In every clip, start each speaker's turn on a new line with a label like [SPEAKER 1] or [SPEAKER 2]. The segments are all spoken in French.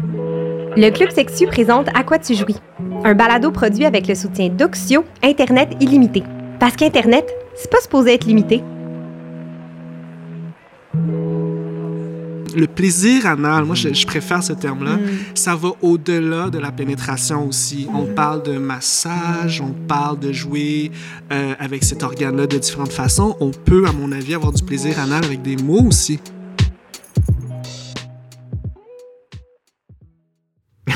[SPEAKER 1] Le Club Sexu présente À quoi tu jouis, un balado produit avec le soutien d'Oxio, Internet illimité. Parce qu'Internet, c'est pas supposé être limité.
[SPEAKER 2] le plaisir anal, moi je, préfère ce terme-là, mm. ça va au-delà de la pénétration aussi. On parle de massage, on parle de jouer euh, avec cet organe-là de différentes façons. On peut, à mon avis, avoir du plaisir anal avec des mots aussi.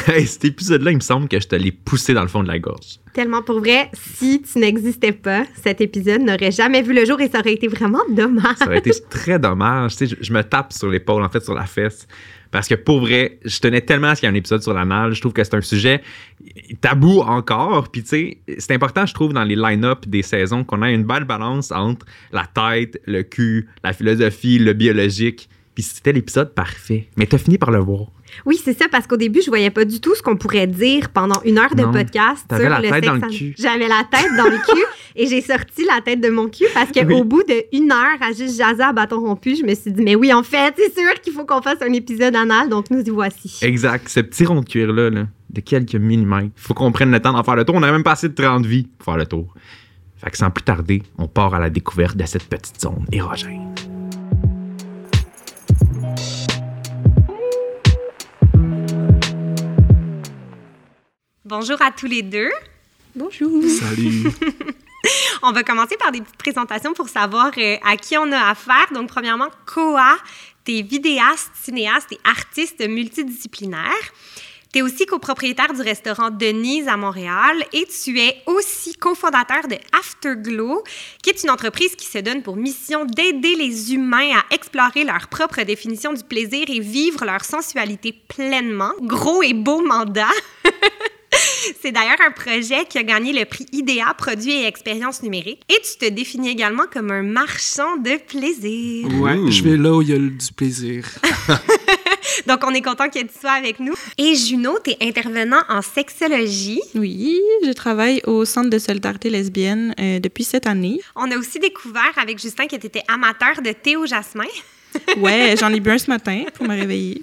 [SPEAKER 3] cet épisode-là, il me semble que je te l'ai poussé dans le fond de la gorge.
[SPEAKER 1] Tellement pour vrai, si tu n'existais pas, cet épisode n'aurait jamais vu le jour et ça aurait été vraiment dommage.
[SPEAKER 3] Ça aurait été très dommage. Tu sais, je, me tape sur l'épaule, en fait, sur la fesse. Parce que pour vrai, je tenais tellement à ce qu'il y ait un épisode sur l'anal. Je trouve que c'est un sujet tabou encore. Puis tu sais, c'est important, je trouve, dans les line-up des saisons, qu'on ait une belle balance entre la tête, le cul, la philosophie, le biologique. Puis c'était l'épisode parfait. Mais t'as fini par le voir.
[SPEAKER 1] Oui, c'est ça, parce qu'au début, je voyais pas du tout ce qu'on pourrait dire pendant une heure de podcast
[SPEAKER 3] sur la tête dans le cul.
[SPEAKER 1] J'avais la tête dans le cul et j'ai sorti la tête de mon cul parce qu'au bout d'une heure à juste jaser à bâton rompu, je me suis dit, mais oui, en fait, c'est sûr qu'il faut qu'on fasse un épisode anal, donc nous y voici.
[SPEAKER 3] Exact. Ce petit rond de cuir-là, de quelques millimètres, il faut qu'on prenne le temps d'en faire le tour. On a même pas assez de 30 vies pour faire le tour. Fait que sans plus tarder, on part à la découverte de cette petite zone érogène.
[SPEAKER 1] Bonjour à tous les deux.
[SPEAKER 4] Bonjour.
[SPEAKER 2] Salut.
[SPEAKER 1] on va commencer par des petites présentations pour savoir euh, à qui on a affaire. Donc, premièrement, Koa, tu es vidéaste, cinéaste et artiste multidisciplinaire. Tu es aussi copropriétaire du restaurant Denise à Montréal et tu es aussi cofondateur de Afterglow, qui est une entreprise qui se donne pour mission d'aider les humains à explorer leur propre définition du plaisir et vivre leur sensualité pleinement. Gros et beau mandat. C'est d'ailleurs un projet qui a gagné le prix IDEA Produits et Expériences numériques. Et tu te définis également comme un marchand de plaisir.
[SPEAKER 2] Ouais, je vais là où il y a du plaisir.
[SPEAKER 1] Donc, on est content que tu sois avec nous. Et Juno, tu es intervenant en sexologie.
[SPEAKER 4] Oui, je travaille au Centre de solidarité lesbienne euh, depuis cette année.
[SPEAKER 1] On a aussi découvert avec Justin que tu étais amateur de Théo Jasmin
[SPEAKER 4] ouais, j'en ai bu un ce matin pour me réveiller.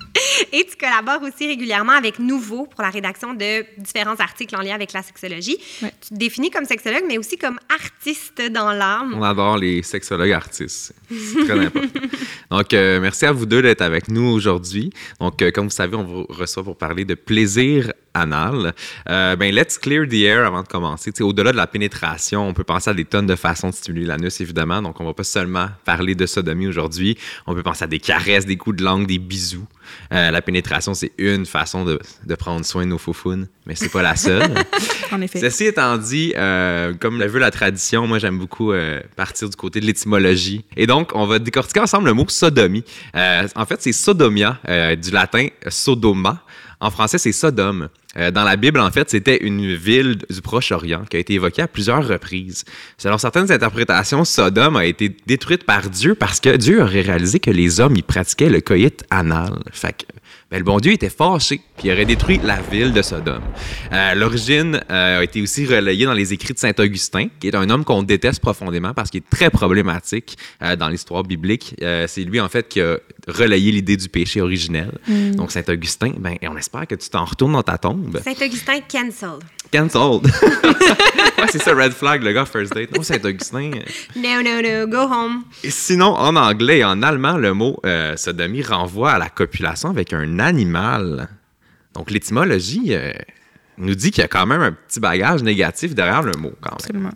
[SPEAKER 1] Et tu collabores aussi régulièrement avec Nouveau pour la rédaction de différents articles en lien avec la sexologie. Tu te définis comme sexologue, mais aussi comme artiste dans l'âme.
[SPEAKER 3] On adore les sexologues artistes. C'est très important. Donc, euh, merci à vous deux d'être avec nous aujourd'hui. Donc, euh, comme vous savez, on vous reçoit pour parler de plaisir anal. Euh, ben, let's clear the air avant de commencer. Au-delà de la pénétration, on peut penser à des tonnes de façons de stimuler l'anus, évidemment. Donc, on va pas seulement parler de sodomie aujourd'hui. On peut penser à des caresses, des coups de langue, des bisous. Euh, la pénétration, c'est une façon de, de, prendre soin de nos faufounes, mais c'est pas la seule.
[SPEAKER 4] en effet.
[SPEAKER 3] Ceci étant dit, euh, comme le veut la tradition, moi, j'aime beaucoup euh, partir du côté de l'étymologie. Et donc, on va décortiquer ensemble le mot sodomie. en fait, c'est sodomia, du latin sodoma. En français, c'est Sodome. Euh, dans la Bible, en fait, c'était une ville du Proche-Orient qui a été évoquée à plusieurs reprises. Selon certaines interprétations, Sodome a été détruite par Dieu parce que Dieu aurait réalisé que les hommes y pratiquaient le coït anal. Fait que ben, le bon Dieu était fâché, puis il aurait détruit la ville de Sodome. Euh, l'origine euh, a été aussi relayée dans les écrits de Saint Augustin, qui est un homme qu'on déteste profondément parce qu'il est très problématique dans l'histoire biblique. c'est lui, en fait, qui a relayé l'idée du péché originel. Mm. Donc, Saint Augustin, ben, on espère que tu t'en retournes dans ta tombe.
[SPEAKER 1] Saint Augustin, cancelled.
[SPEAKER 3] Cancelled. ouais, c'est ça, red flag, le gars, first date. Non, Saint Augustin.
[SPEAKER 1] No, no, no, go home.
[SPEAKER 3] Et sinon, en anglais et en allemand, le mot sodomie renvoie à la copulation avec un animal. Donc, l'étymologie euh, nous dit qu'il y a quand même un petit bagage négatif derrière le mot, quand même.
[SPEAKER 4] Absolument.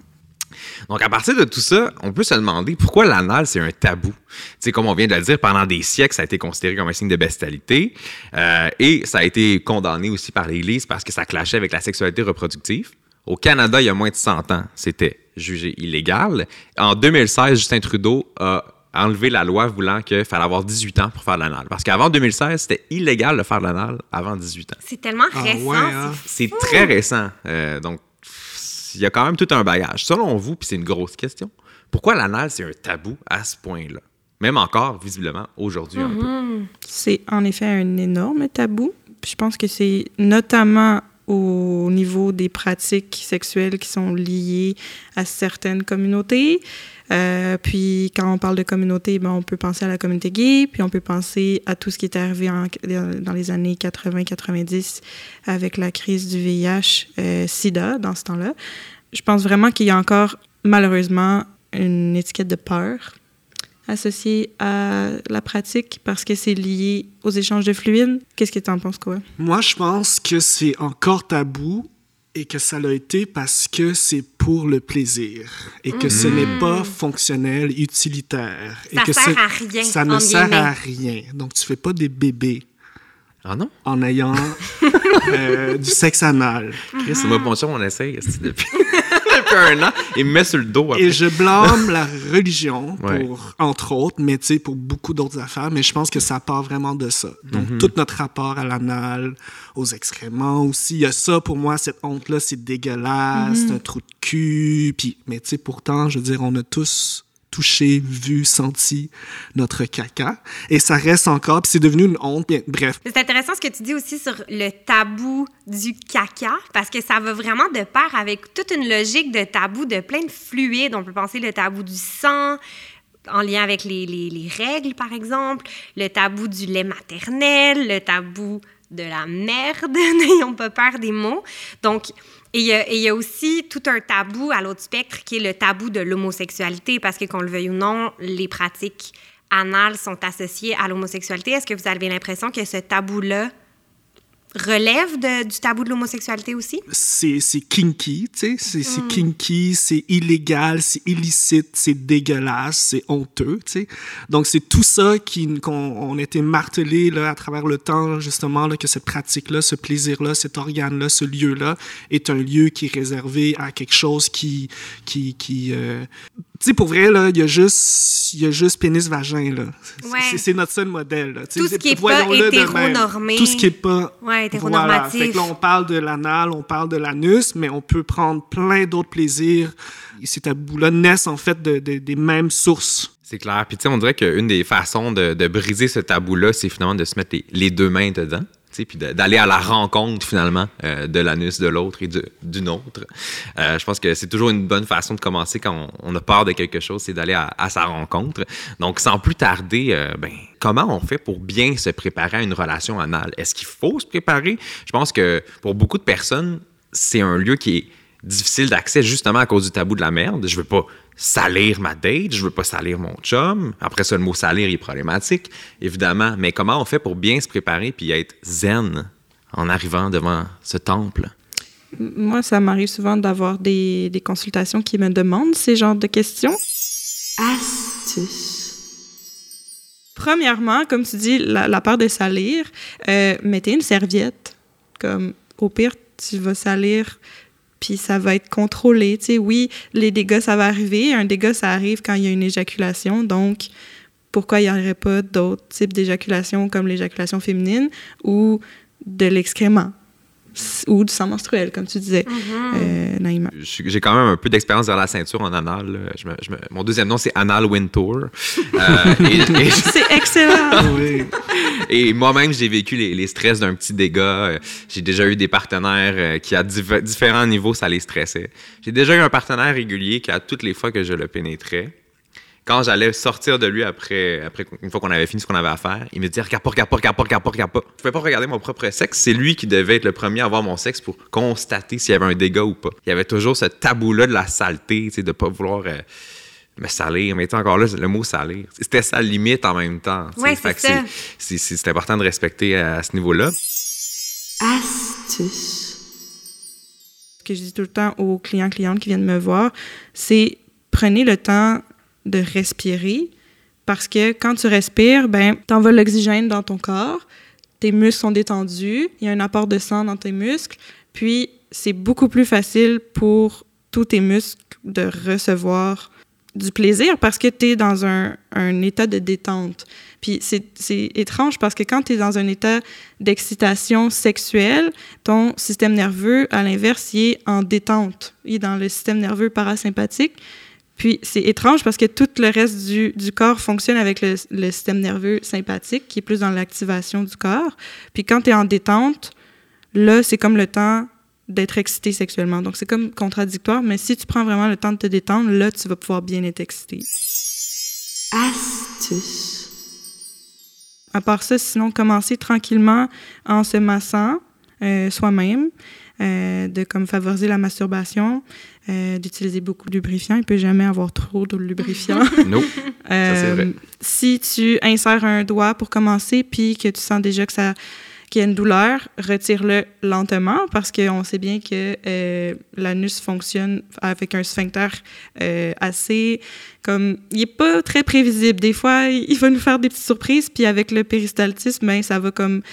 [SPEAKER 3] Donc, à partir de tout ça, on peut se demander pourquoi l'anal, c'est un tabou. Tu sais, comme on vient de le dire, pendant des siècles, ça a été considéré comme un signe de bestialité. Euh, et ça a été condamné aussi par l'Église parce que ça clashait avec la sexualité reproductive. Au Canada, il y a moins de 100 ans, c'était jugé illégal. En 2016, Justin Trudeau a enlever la loi voulant qu'il fallait avoir 18 ans pour faire de l'anal. Parce qu'avant 2016, c'était illégal de faire de l'anal avant 18 ans.
[SPEAKER 1] C'est tellement ah récent. Hein?
[SPEAKER 3] C'est très récent. Euh, donc, il y a quand même tout un bagage. Selon vous, puis c'est une grosse question, pourquoi l'anal, c'est un tabou à ce point-là? Même encore, visiblement, aujourd'hui un peu. Mm-hmm.
[SPEAKER 4] C'est en effet un énorme tabou. Je pense que c'est notamment au niveau des pratiques sexuelles qui sont liées à certaines communautés. Euh, puis quand on parle de communauté, ben, on peut penser à la communauté gay, puis on peut penser à tout ce qui est arrivé dans les années 80-90 avec la crise du VIH, euh, SIDA dans ce temps-là. Je pense vraiment qu'il y a encore malheureusement une étiquette de peur associée à la pratique parce que c'est lié aux échanges de fluides. Qu'est-ce que tu en penses, quoi?
[SPEAKER 2] Moi, je pense que c'est encore tabou et que ça l'a été parce que c'est pour le plaisir et que ce n'est
[SPEAKER 1] Mm.
[SPEAKER 2] pas fonctionnel, utilitaire. et
[SPEAKER 1] Ça
[SPEAKER 2] que
[SPEAKER 1] sert
[SPEAKER 2] c'est-
[SPEAKER 1] à rien,
[SPEAKER 2] Ça ne sert
[SPEAKER 1] guillemets.
[SPEAKER 2] à rien. Donc, tu fais pas des bébés
[SPEAKER 3] Ah non?
[SPEAKER 2] en ayant euh, du sexe anal.
[SPEAKER 3] Chris, moi, mon chum, on essaye depuis, depuis un an. Il me met sur le dos après.
[SPEAKER 2] Et je blâme la religion pour,
[SPEAKER 3] Ouais.
[SPEAKER 2] entre autres, mais tu sais, pour beaucoup d'autres affaires, mais je pense que ça part vraiment de ça. Donc,
[SPEAKER 3] Mhm.
[SPEAKER 2] tout notre rapport à l'anal, aux excréments aussi, il y a ça pour moi, cette honte-là, c'est dégueulasse,
[SPEAKER 3] Mhm.
[SPEAKER 2] c'est un trou de cul, puis, mais tu sais, pourtant, je veux dire, on a tous touché, vu, senti notre caca, et ça reste encore, puis c'est devenu une honte, bref.
[SPEAKER 1] C'est intéressant ce que tu dis aussi sur le tabou du caca, parce que ça va vraiment de pair avec toute une logique de tabou de plein de fluides. On peut penser le tabou du sang, en lien avec les, les- les règles, par exemple, le tabou du lait maternel, le tabou de la merde, n'ayons pas peur des mots. Donc, et il y, a- aussi tout un tabou à l'autre spectre qui est le tabou de l'homosexualité, parce que qu'on le veuille ou non, les pratiques anales sont associées à l'homosexualité. Est-ce que vous avez l'impression que ce tabou-là relève de- du tabou de l'homosexualité aussi?
[SPEAKER 2] c'est kinky, tu sais, c'est
[SPEAKER 1] Mm.
[SPEAKER 2] kinky, c'est illégal, c'est illicite, c'est dégueulasse, c'est honteux, tu sais. Donc c'est tout ça qui qu'on on a été martelé là à travers le temps justement là que cette pratique là, ce plaisir là, cet organe là, ce lieu là est un lieu qui est réservé à quelque chose qui qui qui euh, tu sais pour vrai là, il y a juste il y a juste pénis vagin là. C'est-
[SPEAKER 1] Ouais.
[SPEAKER 2] C'est c'est notre seul modèle là.
[SPEAKER 1] Tout ce qui est pas hétéronormé.
[SPEAKER 2] Tout ce qui est pas
[SPEAKER 1] Ouais,
[SPEAKER 2] voilà.
[SPEAKER 1] hétéronormatif.
[SPEAKER 2] Fait que là, on parle de l'anal, on parle de l'anus, mais on peut prendre plein d'autres plaisirs. Et ces tabous-là naissent en fait de, de- des mêmes sources.
[SPEAKER 3] C'est clair. Puis, tu sais, on dirait qu'une des façons de, de briser ce tabou-là, c'est finalement de se mettre les, les deux mains dedans. Puis d'aller à la rencontre, finalement, euh, de l'anus de l'autre et d'une autre. Euh, je pense que c'est toujours une bonne façon de commencer quand on, a peur de quelque chose, c'est d'aller à, à sa rencontre. Donc, sans plus tarder, euh, ben, comment on fait pour bien se préparer à une relation anale? Est-ce qu'il faut se préparer? Je pense que pour beaucoup de personnes, c'est un lieu qui est difficile d'accès justement à cause du tabou de la merde. Je veux pas salir ma date, je veux pas salir mon chum. Après ça, le mot salir est problématique, évidemment. Mais comment on fait pour bien se préparer puis être zen en arrivant devant ce temple?
[SPEAKER 4] Moi, ça m'arrive souvent d'avoir des, des consultations qui me demandent ces genres de questions.
[SPEAKER 5] Astuce.
[SPEAKER 4] Premièrement, comme tu dis, la, la peur de salir, euh, mettez une serviette. Comme, au pire, tu vas salir, puis ça va être contrôlé. Tu oui, les dégâts, ça va arriver. Un dégât, ça arrive quand il y a une éjaculation. Donc, pourquoi il n'y aurait pas d'autres types d'éjaculation comme l'éjaculation féminine ou de l'excrément? Ou du sang menstruel, comme tu disais, euh,
[SPEAKER 3] suis- J'ai quand même un peu d'expérience dans la ceinture en anal. là. Je me- je me- mon deuxième nom, c'est Anal Wintour. Euh, et- et-
[SPEAKER 4] C'est excellent!
[SPEAKER 2] Oui.
[SPEAKER 3] Et moi-même, j'ai vécu les, les stress d'un petit dégât. Euh, J'ai déjà eu des partenaires euh, qui, à div- différents niveaux, ça les stressait. J'ai déjà eu un partenaire régulier qui, à toutes les fois que je le pénétrais, quand j'allais sortir de lui après, après une fois qu'on avait fini ce qu'on avait à faire, il me disait Regarde pas, regarde pas, regarde pas, regarde pas, regarde pas. Je pouvais pas regarder mon propre sexe. C'est lui qui devait être le premier à voir mon sexe pour constater s'il y avait un dégât ou pas. Il y avait toujours ce tabou-là de la saleté, tu sais, de pas vouloir. euh, me salir, mais tu sais, encore là, le mot salir, c'était sa limite en même temps.
[SPEAKER 1] Ouais, c'est
[SPEAKER 3] important de respecter à, ce niveau-là.
[SPEAKER 5] Astuce.
[SPEAKER 4] Ce que je dis tout le temps aux clients, clientes qui viennent me voir, c'est prenez le temps de respirer parce que quand tu respires, ben, t'envoies l'oxygène dans ton corps, tes muscles sont détendus, il y a un apport de sang dans tes muscles, puis c'est beaucoup plus facile pour tous tes muscles de recevoir du plaisir parce que tu es dans un, un état de détente. Puis c'est étrange parce que quand tu es dans un état d'excitation sexuelle, ton système nerveux, à l'inverse, il est en détente. Il est dans le système nerveux parasympathique. Puis c'est étrange parce que tout le reste du, du corps fonctionne avec le, le système nerveux sympathique, qui est plus dans l'activation du corps. Puis quand tu es en détente, là, c'est comme le temps d'être excité sexuellement. Donc, c'est comme contradictoire, mais si tu prends vraiment le temps de te détendre, là, tu vas pouvoir bien être excité.
[SPEAKER 5] astuce,
[SPEAKER 4] À part ça, sinon, commencer tranquillement en se massant euh, soi-même, euh, de comme favoriser la masturbation, euh, d'utiliser beaucoup de lubrifiant. Il peut jamais avoir trop de lubrifiant.
[SPEAKER 3] Non. Ça, c'est vrai.
[SPEAKER 4] Euh, si tu insères un doigt pour commencer, puis que tu sens déjà que ça qu'il y a une douleur, retire-le lentement parce qu'on sait bien que euh, l'anus fonctionne avec un sphincter euh, assez comme il est pas très prévisible. Des fois, il va nous faire des petites surprises, puis avec le péristaltisme, ben, ça va comme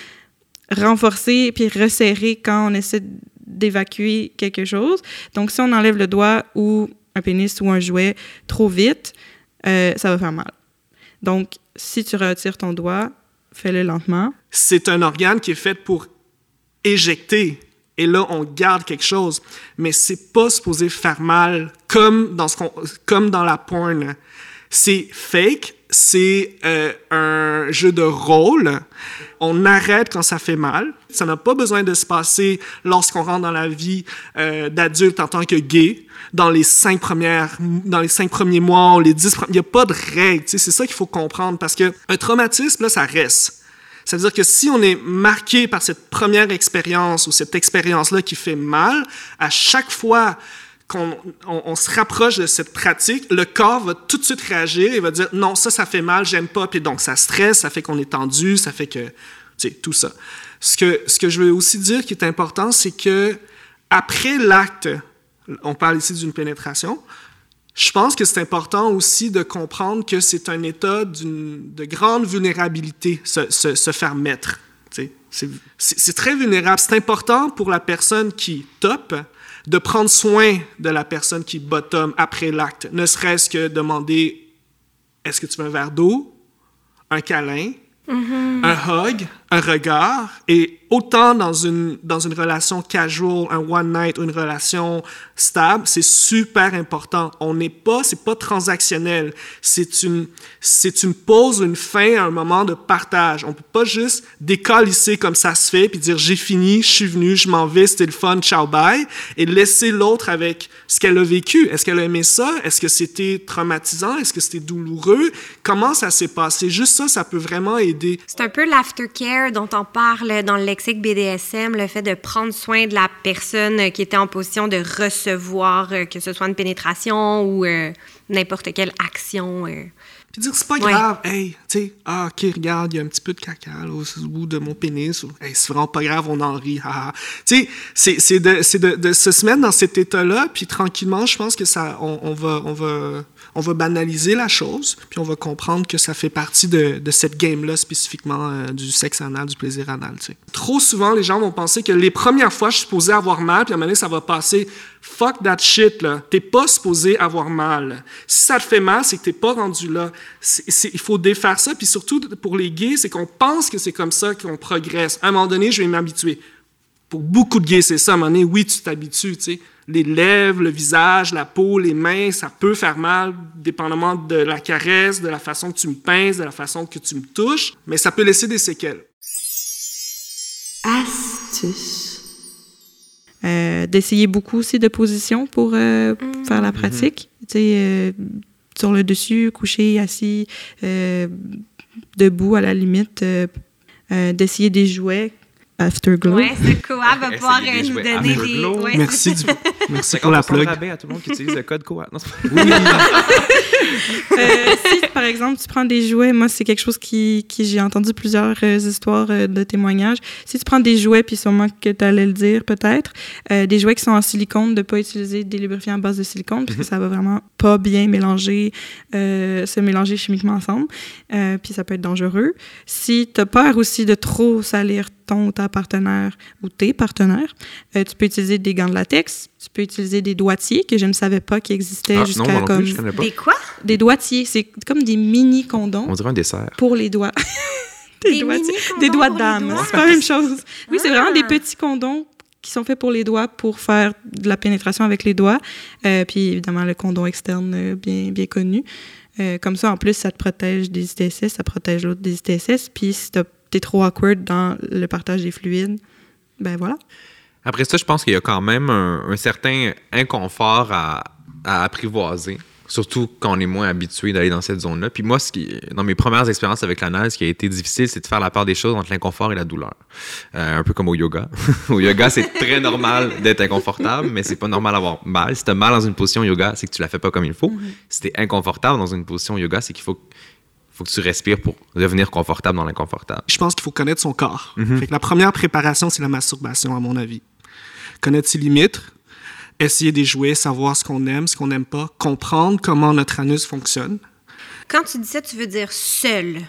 [SPEAKER 4] renforcer puis resserrer quand on essaie d'évacuer quelque chose. Donc, si on enlève le doigt ou un pénis ou un jouet trop vite, euh, ça va faire mal. Donc, si tu retires ton doigt, fais-le lentement.
[SPEAKER 2] c'est un organe qui est fait pour éjecter. Et là, on garde quelque chose. Mais c'est pas supposé faire mal comme dans, ce comme dans la porn. C'est fake, c'est euh, un jeu de rôle. On arrête quand ça fait mal. Ça n'a pas besoin de se passer lorsqu'on rentre dans la vie euh, d'adulte en tant que gay. Dans les cinq premières, dans les cinq premiers mois, ou les dix, pre- il n'y a pas de règle. C'est ça qu'il faut comprendre parce que un traumatisme là, ça reste. Ça veut dire que si on est marqué par cette première expérience ou cette expérience-là qui fait mal, à chaque fois qu'on on, on se rapproche de cette pratique, le corps va tout de suite réagir et va dire non, ça, ça fait mal, j'aime pas. Puis donc, ça stresse, ça fait qu'on est tendu, ça fait que. Tu sais, tout ça. Ce que, ce que je veux aussi dire qui est important, c'est que après l'acte, on parle ici d'une pénétration, je pense que c'est important aussi de comprendre que c'est un état de grande vulnérabilité, se, se- se faire mettre. C'est très vulnérable. C'est important pour la personne qui top de prendre soin de la personne qui bottom après l'acte. Ne serait-ce que demander est-ce que tu veux un verre d'eau, un câlin, un hug, un regard, et autant dans une, dans une relation casual, un one night ou une relation stable, c'est super important. On n'est pas, c'est pas transactionnel. C'est une, c'est une pause, une fin, un moment de partage. On peut pas juste décalisser comme ça se fait puis dire j'ai fini, je suis venu, je m'en vais, c'était le fun, ciao bye, et laisser l'autre avec ce qu'elle a vécu. Est-ce qu'elle a aimé ça? Est-ce que c'était traumatisant? Est-ce que c'était douloureux? Comment ça s'est passé? Juste ça, ça peut vraiment aider.
[SPEAKER 1] C'est un peu l'aftercare dont on parle dans le lexique BDSM, le fait de prendre soin de la personne qui était en position de recevoir, euh, que ce soit une pénétration ou euh, n'importe quelle action. euh.
[SPEAKER 2] Puis dire, c'est pas
[SPEAKER 1] Ouais.
[SPEAKER 2] grave, hey, tu sais, ah, ok, regarde, il y a un petit peu de caca là, au bout de mon pénis, ou, hey, c'est vraiment pas grave, on en rit, haha. Tu sais, c'est- de, de, de se mettre dans cet état-là, puis tranquillement, je pense que ça, on, on va, on va, on va banaliser la chose, puis on va comprendre que ça fait partie de, de cette game-là, spécifiquement euh, du sexe anal, du plaisir anal. Trop souvent, les gens vont penser que les premières fois, je suis supposé avoir mal, puis à un moment donné, ça va passer. Fuck that shit, là. T'es pas supposé avoir mal. Si ça te fait mal, c'est que t'es pas rendu là. Il faut défaire ça, puis surtout pour les gays, c'est qu'on pense que c'est comme ça qu'on progresse. À un moment donné, je vais m'habituer. Pour beaucoup de gays, c'est ça. À un moment donné, oui, tu t'habitues, tu sais. Les lèvres, le visage, la peau, les mains, ça peut faire mal, dépendamment de la caresse, de la façon que tu me pinces, de la façon que tu me touches, mais ça peut laisser des séquelles.
[SPEAKER 5] astuce,
[SPEAKER 4] Euh, D'essayer beaucoup aussi de positions pour euh, faire la pratique. Tu sais, euh, sur le dessus, couché, assis, euh, debout à la limite. euh, euh, D'essayer des jouets Afterglow.
[SPEAKER 1] Ouais, ce Koa va pouvoir
[SPEAKER 3] c'est
[SPEAKER 1] euh, nous
[SPEAKER 3] jouets
[SPEAKER 1] donner des. Ouais,
[SPEAKER 2] Merci, du, merci pour
[SPEAKER 3] 50%
[SPEAKER 2] la plug.
[SPEAKER 3] rabais à tout le monde qui utilise le code. Non, c'est pas-
[SPEAKER 4] Euh, si, par exemple, tu prends des jouets, moi, c'est quelque chose qui, qui j'ai entendu plusieurs euh, histoires euh, de témoignages. Si tu prends des jouets, puis sûrement que tu allais le dire peut-être, euh, des jouets qui sont en silicone, de pas utiliser des lubrifiants à base de silicone, parce que ça va vraiment pas bien mélanger, euh, se mélanger chimiquement ensemble, euh, puis ça peut être dangereux. Si tu as peur aussi de trop salir ton ou ta partenaire ou tes partenaires, euh, tu peux utiliser des gants de latex, tu peux utiliser des doigtiers que je ne savais pas qu'ils existaient
[SPEAKER 3] Ah,
[SPEAKER 4] jusqu'à
[SPEAKER 3] non,
[SPEAKER 4] comme
[SPEAKER 3] plus, je connais pas.
[SPEAKER 1] Des quoi?
[SPEAKER 4] des doigtiers, c'est comme des mini condoms
[SPEAKER 3] On dirait un dessert.
[SPEAKER 4] pour les doigts.
[SPEAKER 1] Des
[SPEAKER 4] doigtiers-
[SPEAKER 1] mini-condoms
[SPEAKER 4] des doigts de dame,
[SPEAKER 1] doigts?
[SPEAKER 4] c'est pas la même chose. Oui, c'est vraiment des
[SPEAKER 1] Ah.
[SPEAKER 4] petits condoms qui sont faits pour les doigts pour faire de la pénétration avec les doigts. Euh, puis évidemment le condom externe euh, bien bien connu. Euh, comme ça en plus ça te protège des ITSS, ça protège l'autre des ITSS. Puis si t'as- t'es trop awkward dans le partage des fluides, ben voilà.
[SPEAKER 3] Après ça, je pense qu'il y a quand même un, un certain inconfort à, à apprivoiser. Surtout quand on est moins habitué d'aller dans cette zone-là. Puis moi, ce qui, dans mes premières expériences avec l'anal, ce qui a été difficile, c'est de faire la part des choses entre l'inconfort et la douleur. Euh, un peu comme au yoga. au yoga, c'est très normal d'être inconfortable, mais c'est pas normal d'avoir mal. Si t'as mal dans une position yoga, c'est que tu la fais pas comme il faut. Si t'es inconfortable dans une position yoga, c'est qu'il faut, faut que tu respires pour devenir confortable dans l'inconfortable.
[SPEAKER 2] Je pense qu'il faut connaître son corps. Fait que la première préparation, c'est la masturbation, à mon avis. Connaître ses limites, essayer de jouer, savoir ce qu'on aime, ce qu'on n'aime pas, comprendre comment notre anus fonctionne.
[SPEAKER 1] Quand tu dis ça, tu veux dire seul.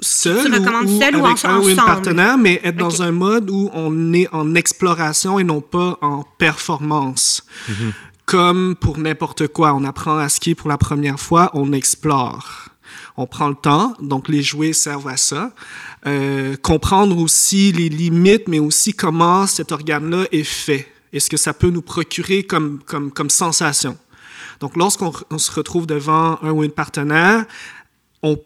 [SPEAKER 2] Seul
[SPEAKER 1] Tu recommandes
[SPEAKER 2] ou, ou
[SPEAKER 1] seul ou
[SPEAKER 2] avec
[SPEAKER 1] en-
[SPEAKER 2] un ou une
[SPEAKER 1] ensemble?
[SPEAKER 2] partenaire, mais être dans un mode où on est en exploration et non pas en performance. Comme pour n'importe quoi, on apprend à skier pour la première fois, on explore. On prend le temps, donc les jouets servent à ça. Euh, comprendre aussi les limites, mais aussi comment cet organe-là est fait et ce que ça peut nous procurer comme, comme, comme sensation? Donc, lorsqu'on on se retrouve devant un ou une partenaire,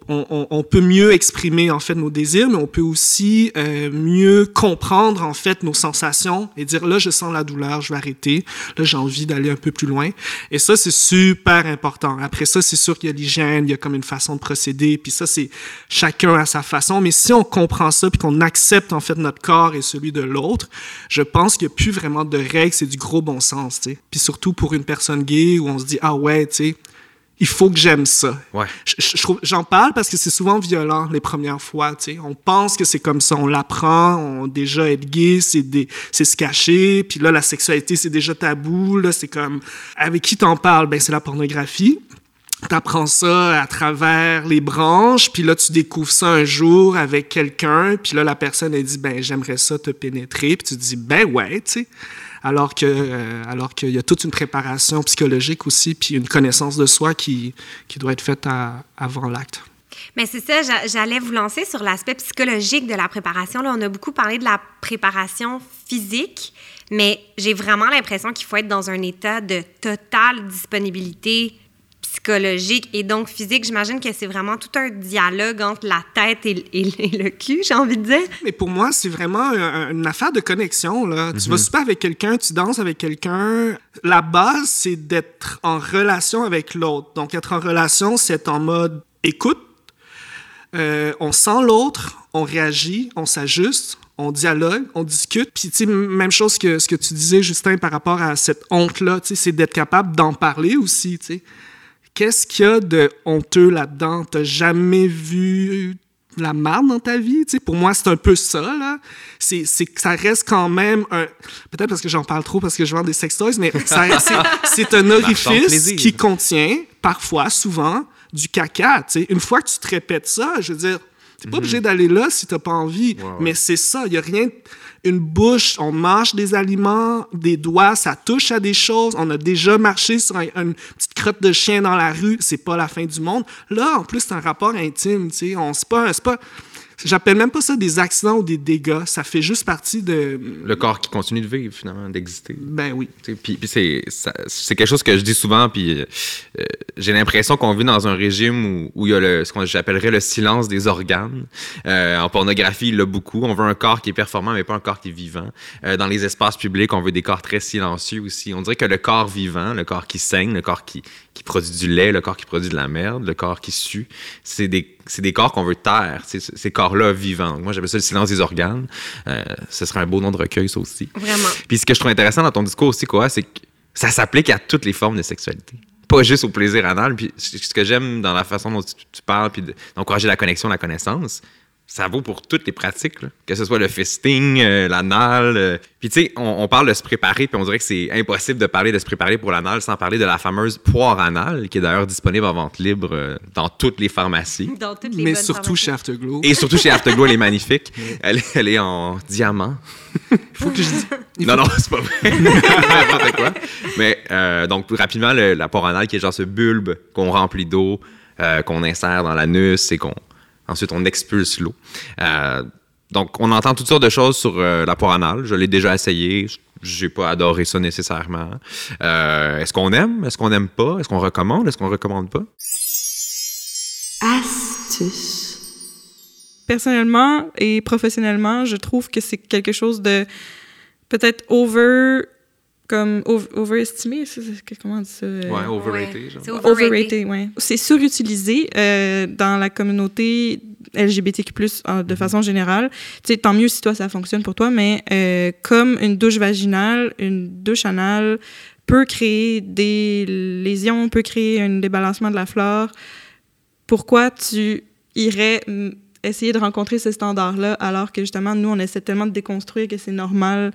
[SPEAKER 2] on, peut mieux exprimer en fait nos désirs, mais on peut aussi euh, mieux comprendre en fait nos sensations et dire là je sens la douleur, je vais arrêter, là j'ai envie d'aller un peu plus loin. Et ça c'est super important. Après ça c'est sûr qu'il y a l'hygiène, il y a comme une façon de procéder, puis ça c'est chacun à sa façon. Mais si on comprend ça puis qu'on accepte en fait notre corps et celui de l'autre, je pense qu'il n'y a plus vraiment de règles, c'est du gros bon sens. Puis surtout pour une personne gay où on se dit ah ouais tu sais il faut que j'aime ça.
[SPEAKER 3] Ouais.
[SPEAKER 2] Je- je- je trouve- J'en parle parce que c'est souvent violent les premières fois. tu sais. On pense que c'est comme ça, on l'apprend. On déjà être gay, c'est se cacher. Puis là, la sexualité, c'est déjà tabou. Là, c'est comme avec qui t'en parles? Ben c'est la pornographie. T'apprends ça à travers les branches, puis là, tu découvres ça un jour avec quelqu'un, puis là, la personne, elle dit, ben, j'aimerais ça te pénétrer, puis tu dis, ben ouais, tu sais. Alors que, euh, alors qu'il y a toute une préparation psychologique aussi, puis une connaissance de soi qui, qui doit être faite avant l'acte.
[SPEAKER 1] Mais c'est ça, j'a- j'allais vous lancer sur l'aspect psychologique de la préparation. Là, on a beaucoup parlé de la préparation physique, mais j'ai vraiment l'impression qu'il faut être dans un état de totale disponibilité psychologique et donc physique. J'imagine que c'est vraiment tout un dialogue entre la tête et, le cul, j'ai envie de dire.
[SPEAKER 2] Mais pour moi, c'est vraiment un- une affaire de connexion. Là. Tu vas super avec quelqu'un, tu danses avec quelqu'un. La base, c'est d'être en relation avec l'autre. Donc, être en relation, c'est être en mode écoute. Euh, on sent l'autre, on réagit, on s'ajuste, on dialogue, on discute. Puis, tu sais, même chose que ce que tu disais, Justin, par rapport à cette honte-là, tu sais, c'est d'être capable d'en parler aussi, tu sais. Qu'est-ce qu'il y a de honteux là-dedans? T'as jamais vu la marde dans ta vie? Tu sais, pour moi, c'est un peu ça, là. C'est, c'est ça reste quand même un... Peut-être parce que j'en parle trop, parce que je vends des sex toys, mais ça- c'est, c'est un orifice qui contient, parfois, souvent, du caca, tu sais. Une fois que tu te répètes ça, je veux dire, t'es pas obligé d'aller là si t'as pas envie. Mais c'est ça, il y a rien... Une bouche, on mange des aliments, des doigts, ça touche à des choses. On a déjà marché sur un- une petite crotte de chien dans la rue, c'est pas la fin du monde. Là, en plus, c'est un rapport intime, tu sais. On c'est pas, c'est pas, j'appelle même pas ça des accidents ou des dégâts. Ça fait juste partie de,
[SPEAKER 3] Le corps qui continue de vivre, finalement, d'exister.
[SPEAKER 2] ben oui.
[SPEAKER 3] Puis, c'est, ça- c'est quelque chose que je dis souvent, puis euh, j'ai l'impression qu'on vit dans un régime où, où il y a le, ce que j'appellerais le silence des organes. Euh, en pornographie, il y a beaucoup. On veut un corps qui est performant, mais pas un corps qui est vivant. Euh, dans les espaces publics, on veut des corps très silencieux aussi. On dirait que le corps vivant, le corps qui saigne, le corps qui, qui produit du lait, le corps qui produit de la merde, le corps qui sue, c'est des, des corps qu'on veut taire, c'est- c'est- ces corps-là vivants. Moi, j'appelle ça le silence des organes. Euh, ce serait un beau nom de recueil, ça aussi.
[SPEAKER 1] Vraiment.
[SPEAKER 3] Puis ce que je trouve intéressant dans ton discours aussi, quoi, c'est que ça s'applique à toutes les formes de sexualité. Pas juste au plaisir anal. Puis ce que j'aime dans la façon dont tu, tu parles, puis de- d'encourager la connexion, la connaissance, ça vaut pour toutes les pratiques, là. que ce soit le fisting, euh, l'anal. euh. Puis tu sais, on, on parle de se préparer, puis on dirait que c'est impossible de parler de se préparer pour l'anal sans parler de la fameuse poire anale, qui est d'ailleurs disponible en vente libre euh, dans toutes les pharmacies.
[SPEAKER 1] Dans toutes les
[SPEAKER 2] Mais surtout
[SPEAKER 1] pharmacies.
[SPEAKER 2] chez Afterglow.
[SPEAKER 3] Et surtout chez Afterglow, elle est magnifique. Elle, est- elle est en diamant.
[SPEAKER 2] faut que je dise-
[SPEAKER 3] Non, non, c'est pas vrai. N'importe quoi. Mais euh, donc, rapidement, le, la port anale qui est genre ce bulbe qu'on remplit d'eau, euh, qu'on insère dans l'anus et qu'on ensuite on expulse l'eau. Euh, donc, on entend toutes sortes de choses sur euh, la port anale. Je l'ai déjà essayé. J'ai pas adoré ça nécessairement. Euh, Est-ce qu'on aime? Est-ce qu'on n'aime pas? Est-ce qu'on recommande? Est-ce qu'on recommande pas?
[SPEAKER 5] astuce,
[SPEAKER 4] Personnellement et professionnellement, je trouve que c'est quelque chose de peut-être over comme over- overestimé, comment on dit ça? euh?
[SPEAKER 3] Ouais, overrated.
[SPEAKER 1] Ouais,
[SPEAKER 3] genre.
[SPEAKER 1] c'est overrated.
[SPEAKER 4] Overrated, ouais. C'est surutilisé euh, dans la communauté LGBTQ+, de façon générale. Tu sais, tant mieux si toi, ça fonctionne pour toi, mais euh, comme une douche vaginale, une douche anale peut créer des lésions, peut créer un débalancement de la flore, pourquoi tu irais essayer de rencontrer ce standard-là alors que, justement, nous, on essaie tellement de déconstruire que c'est normal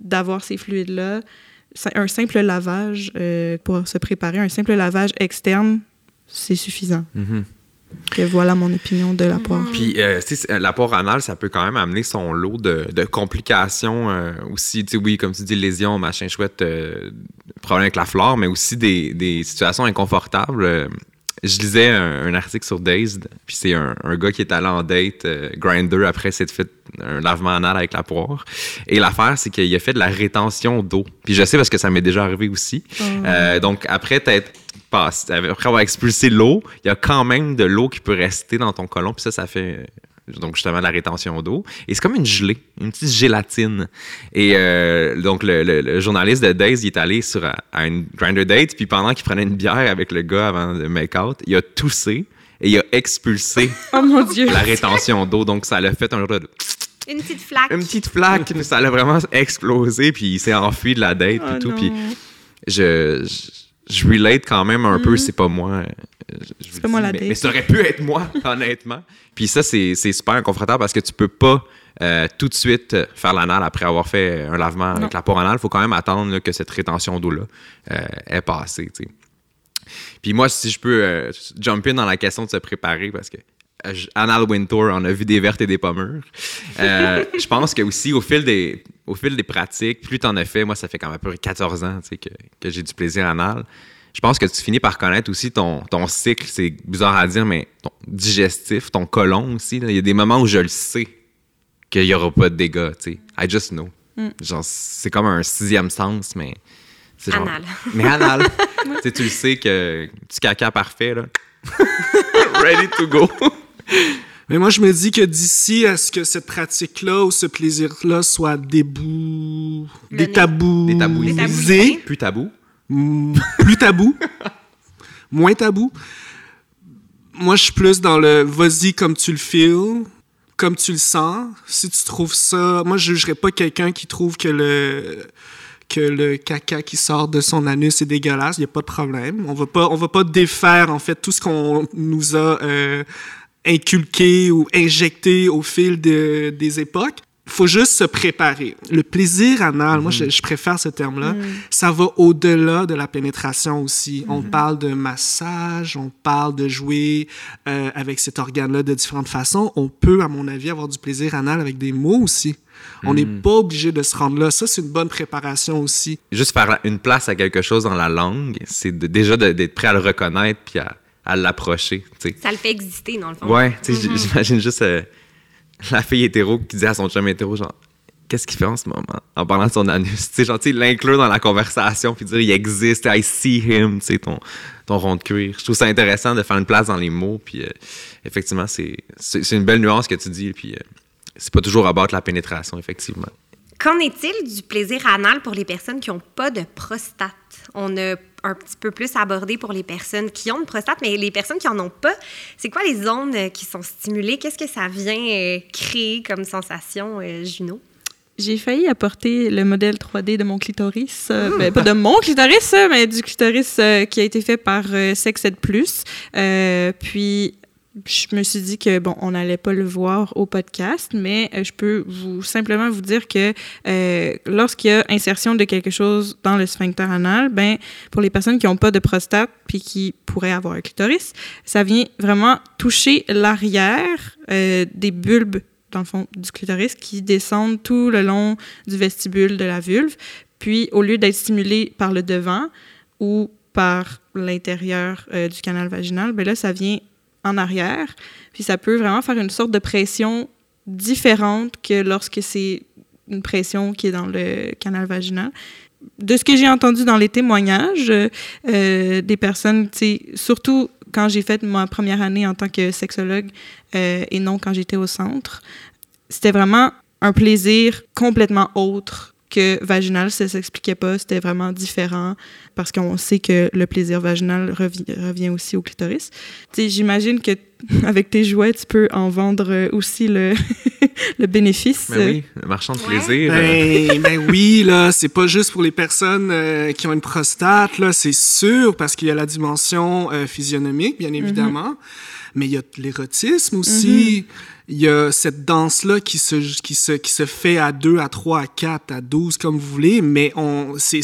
[SPEAKER 4] d'avoir ces fluides-là c'est un simple lavage euh, pour se préparer, un simple lavage externe, c'est suffisant.
[SPEAKER 3] Mhm.
[SPEAKER 4] Que voilà mon opinion de la poire.
[SPEAKER 3] Puis, euh, tu sais, l'apport anal, ça peut quand même amener son lot de, de complications euh, aussi. Tu sais, oui, comme tu dis, lésions, machin chouette, euh, problème avec la flore, mais aussi des, des situations inconfortables. Je lisais un, un article sur Dazed, puis c'est un, un gars qui est allé en date, euh, grinder, après s'être fait un lavement anal avec la poire. Et l'affaire, c'est qu'il a fait de la rétention d'eau. Puis je sais parce que ça m'est déjà arrivé aussi. Euh, donc, après t'être passé- après avoir expulsé l'eau, il y a quand même de l'eau qui peut rester dans ton côlon. Puis ça, ça fait donc justement la rétention d'eau. Et c'est comme une gelée, une petite gélatine. Et euh, donc, le, le- le journaliste de Days, il est allé sur, à, à une grinder date. Puis pendant qu'il prenait une bière avec le gars avant de make-out, il a toussé et il a expulsé
[SPEAKER 4] Oh mon Dieu!
[SPEAKER 3] la rétention d'eau. Donc, ça l'a fait un genre de
[SPEAKER 1] Une petite flaque.
[SPEAKER 3] une petite flaque, ça l'a vraiment explosé, puis il s'est enfui de la date,
[SPEAKER 4] Oh
[SPEAKER 3] puis tout.
[SPEAKER 4] non.
[SPEAKER 3] Puis je, je, je relate quand même un peu, c'est pas moi. euh, je-
[SPEAKER 4] pas moi la
[SPEAKER 3] mais, mais ça aurait pu être moi, honnêtement. Puis ça, c'est super inconfortable parce que tu peux pas euh, tout de suite euh, faire l'anal après avoir fait un lavement avec la pore anal. Il faut quand même attendre là, que cette rétention d'eau-là euh, est passée. Puis moi, si je peux euh, jump in dans la question de se préparer, parce que Anal Wintour en a vu des vertes et des pas mûres. Euh, je pense que aussi au fil des, au fil des pratiques, plus tu en as fait, moi ça fait quand même à peu près 14 ans tu que, que j'ai du plaisir anal. Je pense que tu finis par connaître aussi ton, ton cycle, c'est bizarre à dire, mais ton digestif, ton côlon aussi. là. Il y a des moments où je le sais qu'il n'y aura pas de dégâts. tu sais. I just know. Genre, c'est comme un sixième sens, mais. genre-
[SPEAKER 1] Anal.
[SPEAKER 3] Mais anal. tu sais, tu le sais que petit caca parfait, là. Ready to go.
[SPEAKER 2] Mais moi, je me dis que d'ici à ce que cette pratique-là ou ce plaisir-là soit débou... Des tabous...
[SPEAKER 3] Des tabous.
[SPEAKER 1] Détabouisé.
[SPEAKER 3] Plus tabou.
[SPEAKER 2] Mm, plus tabou, moins tabou. Moi, je suis plus dans le vas-y comme tu le feels, comme tu le sens. Si tu trouves ça, moi, je jugerais pas quelqu'un qui trouve que le que le caca qui sort de son anus est dégueulasse, il y a pas de problème. On va pas on va pas défaire en fait tout ce qu'on nous a euh, inculqué ou injecté au fil de- des époques. faut juste se préparer. Le plaisir anal, moi, je, je préfère ce terme-là, ça va au-delà de la pénétration aussi. On parle de massage, on parle de jouer euh, avec cet organe-là de différentes façons. On peut, à mon avis, avoir du plaisir anal avec des mots aussi. On n'est pas obligé de se rendre là. Ça, c'est une bonne préparation aussi.
[SPEAKER 3] Juste faire une place à quelque chose dans la langue, c'est déjà d'être prêt à le reconnaître puis à, à l'approcher.
[SPEAKER 1] Ça le fait exister, dans le fond.
[SPEAKER 3] Ouais, j- j'imagine juste euh, la fille hétéro qui dit à son chum hétéro, genre, qu'est-ce qu'il fait en ce moment en parlant de son anus? Tu sais, l'inclure dans la conversation puis dire, il existe, I see him, tu sais, ton, ton rond de cuir. Je trouve ça intéressant de faire une place dans les mots, puis euh, effectivement, c'est une belle nuance que tu dis, puis euh, c'est pas toujours à battre la pénétration, effectivement.
[SPEAKER 1] Qu'en est-il du plaisir anal pour les personnes qui n'ont pas de prostate? On a un petit peu plus abordé pour les personnes qui ont une prostate, mais les personnes qui n'en ont pas, c'est quoi les zones euh, qui sont stimulées? Qu'est-ce que ça vient euh, créer comme sensation, euh, Juno?
[SPEAKER 4] J'ai failli apporter le modèle 3D de mon clitoris. euh, ben, pas de mon clitoris, mais du clitoris euh, qui a été fait par euh, Sexed Plus. Puis, je me suis dit que, bon, on n'allait pas le voir au podcast, mais euh, je peux vous simplement vous dire que euh, lorsqu'il y a insertion de quelque chose dans le sphincter anal, ben, pour les personnes qui n'ont pas de prostate puis qui pourraient avoir un clitoris, ça vient vraiment toucher l'arrière euh, des bulbes dans le fond du clitoris qui descendent tout le long du vestibule de la vulve. Puis, au lieu d'être stimulé par le devant ou par l'intérieur du canal vaginal, ben là, ça vient en arrière. Puis, ça peut vraiment faire une sorte de pression différente que lorsque c'est une pression qui est dans le canal vaginal. De ce que j'ai entendu dans les témoignages euh, des personnes, surtout quand j'ai fait ma première année en tant que sexologue euh, et non quand j'étais au centre, c'était vraiment un plaisir complètement autre que vaginal, ça s'expliquait pas, c'était vraiment différent parce qu'on sait que le plaisir vaginal revi- revient aussi au clitoris. Tu sais, j'imagine que avec tes jouets, tu peux en vendre aussi le, le bénéfice.
[SPEAKER 3] Ben oui, le marchand de
[SPEAKER 1] Ouais.
[SPEAKER 3] plaisir. euh,
[SPEAKER 2] Ben, ben oui, là, c'est pas juste pour les personnes euh, qui ont une prostate, là, c'est sûr, parce qu'il y a la dimension euh, physionomique, bien évidemment, mais il y a l'érotisme aussi. Il y a cette danse-là qui se, qui, se, qui se fait à 2, à 3, à 4, à 12, comme vous voulez, mais on c'est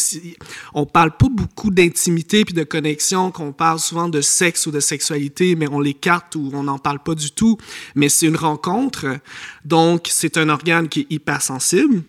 [SPEAKER 2] on parle pas beaucoup d'intimité puis de connexion, qu'on parle souvent de sexe ou de sexualité, mais on l'écarte ou on n'en parle pas du tout. Mais c'est une rencontre, donc c'est un organe qui est hypersensible.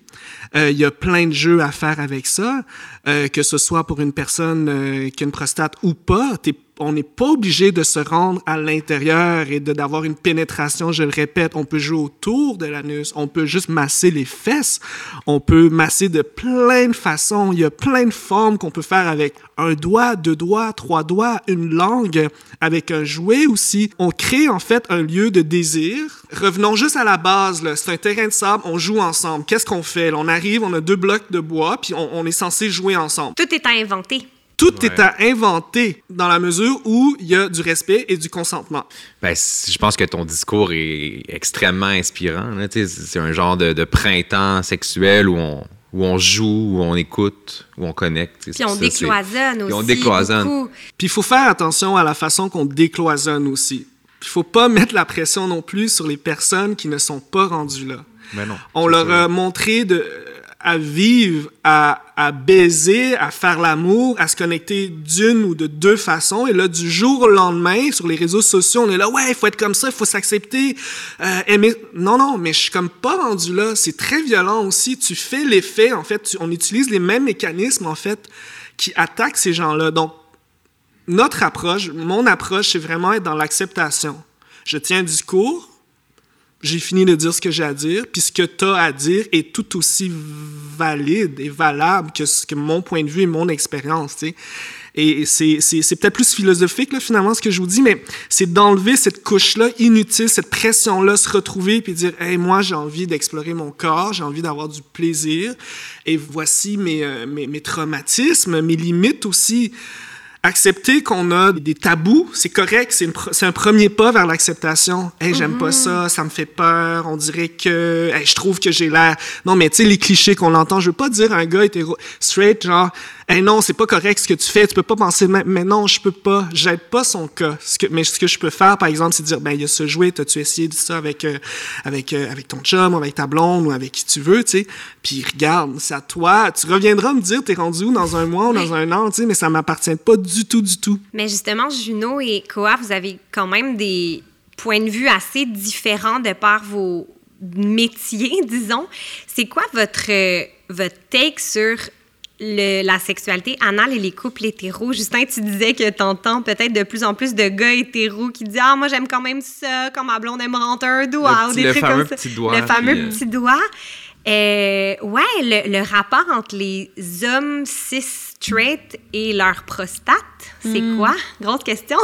[SPEAKER 2] Euh, Il y a plein de jeux à faire avec ça, euh, que ce soit pour une personne euh, qui a une prostate ou pas. On n'est pas obligé de se rendre à l'intérieur et d'avoir une pénétration, je le répète. On peut jouer autour de l'anus, on peut juste masser les fesses, on peut masser de plein de façons. Il y a plein de formes qu'on peut faire avec un doigt, deux doigts, trois doigts, une langue, avec un jouet aussi. On crée en fait un lieu de désir. Revenons juste à la base, c'est un terrain de sable, on joue ensemble. Qu'est-ce qu'on fait? On arrive, on a deux blocs de bois, puis on, on est censé jouer ensemble.
[SPEAKER 1] Tout est à inventer.
[SPEAKER 2] Tout
[SPEAKER 3] Ouais.
[SPEAKER 2] est à inventer dans la mesure où il y a du respect et du consentement.
[SPEAKER 3] Ben, je pense que ton discours est extrêmement inspirant. C'est un genre de, de printemps sexuel où on, où on joue, où on écoute, où on connecte.
[SPEAKER 1] Puis on
[SPEAKER 3] Ça,
[SPEAKER 1] décloisonne aussi.
[SPEAKER 3] Puis on décloisonne.
[SPEAKER 1] beaucoup.
[SPEAKER 2] Puis il faut faire attention à la façon qu'on décloisonne aussi. Puis il faut pas mettre la pression non plus sur les personnes qui ne sont pas rendues là.
[SPEAKER 3] Mais non.
[SPEAKER 2] On leur a montré de, à vivre, à, à baiser, à faire l'amour, à se connecter d'une ou de deux façons. Et là, du jour au lendemain, sur les réseaux sociaux, on est là, ouais, il faut être comme ça, il faut s'accepter, euh, aimer. Non, non, mais je suis comme pas rendu là. C'est très violent aussi. Tu fais l'effet, en fait, on utilise les mêmes mécanismes, en fait, qui attaquent ces gens-là. Donc, notre approche, mon approche, c'est vraiment être dans l'acceptation. Je tiens un discours, j'ai fini de dire ce que j'ai à dire, puis ce que tu à dire est tout aussi valide et valable que, que mon point de vue et mon expérience, tu. Et c'est peut-être plus philosophique, là, finalement, ce que je vous dis, mais c'est d'enlever cette couche-là inutile, cette pression-là, se retrouver puis dire, hey, moi, j'ai envie d'explorer mon corps, j'ai envie d'avoir du plaisir, et voici mes, euh, mes, mes traumatismes, mes limites aussi. Accepter qu'on a des tabous, c'est correct, c'est, une pro- c'est un premier pas vers l'acceptation. Hey, j'aime pas ça, ça me fait peur, on dirait que. Hey, je trouve que j'ai l'air. Non, mais tu sais, les clichés qu'on entend, je veux pas dire un gars hétéro, straight, genre, hey, non, c'est pas correct ce que tu fais, tu peux pas penser même. Mais non, je peux pas, j'aide pas son cas. Ce que, mais ce que je peux faire, par exemple, c'est dire, ben, il y a ce jouet, t'as-tu essayé de ça avec, euh, avec, euh, avec ton chum, ou avec ta blonde, ou avec qui tu veux, tu sais? Puis regarde, c'est à toi. Tu reviendras me dire, t'es rendu où dans un mois ou dans un an, tu sais, mais ça m'appartient pas du tout, du tout.
[SPEAKER 1] Mais justement, Juno et Koa, vous avez quand même des points de vue assez différents de par vos métiers, disons. C'est quoi votre, euh, votre take sur le- la sexualité anale et les couples hétéros? Justin, tu disais que t'entends peut-être de plus en plus de gars hétéros qui disent « Ah, moi, j'aime quand même ça, quand ma blonde, elle me rentre un doigt.
[SPEAKER 3] Le
[SPEAKER 1] ou des
[SPEAKER 3] le
[SPEAKER 1] trucs
[SPEAKER 3] fameux
[SPEAKER 1] comme ça.
[SPEAKER 3] petit doigt,
[SPEAKER 1] Le fameux
[SPEAKER 3] puis, euh,
[SPEAKER 1] petit doigt. Euh, ouais, le, le rapport entre les hommes cis straight et leur prostate, c'est
[SPEAKER 3] Hmm.
[SPEAKER 1] quoi? Grosse question.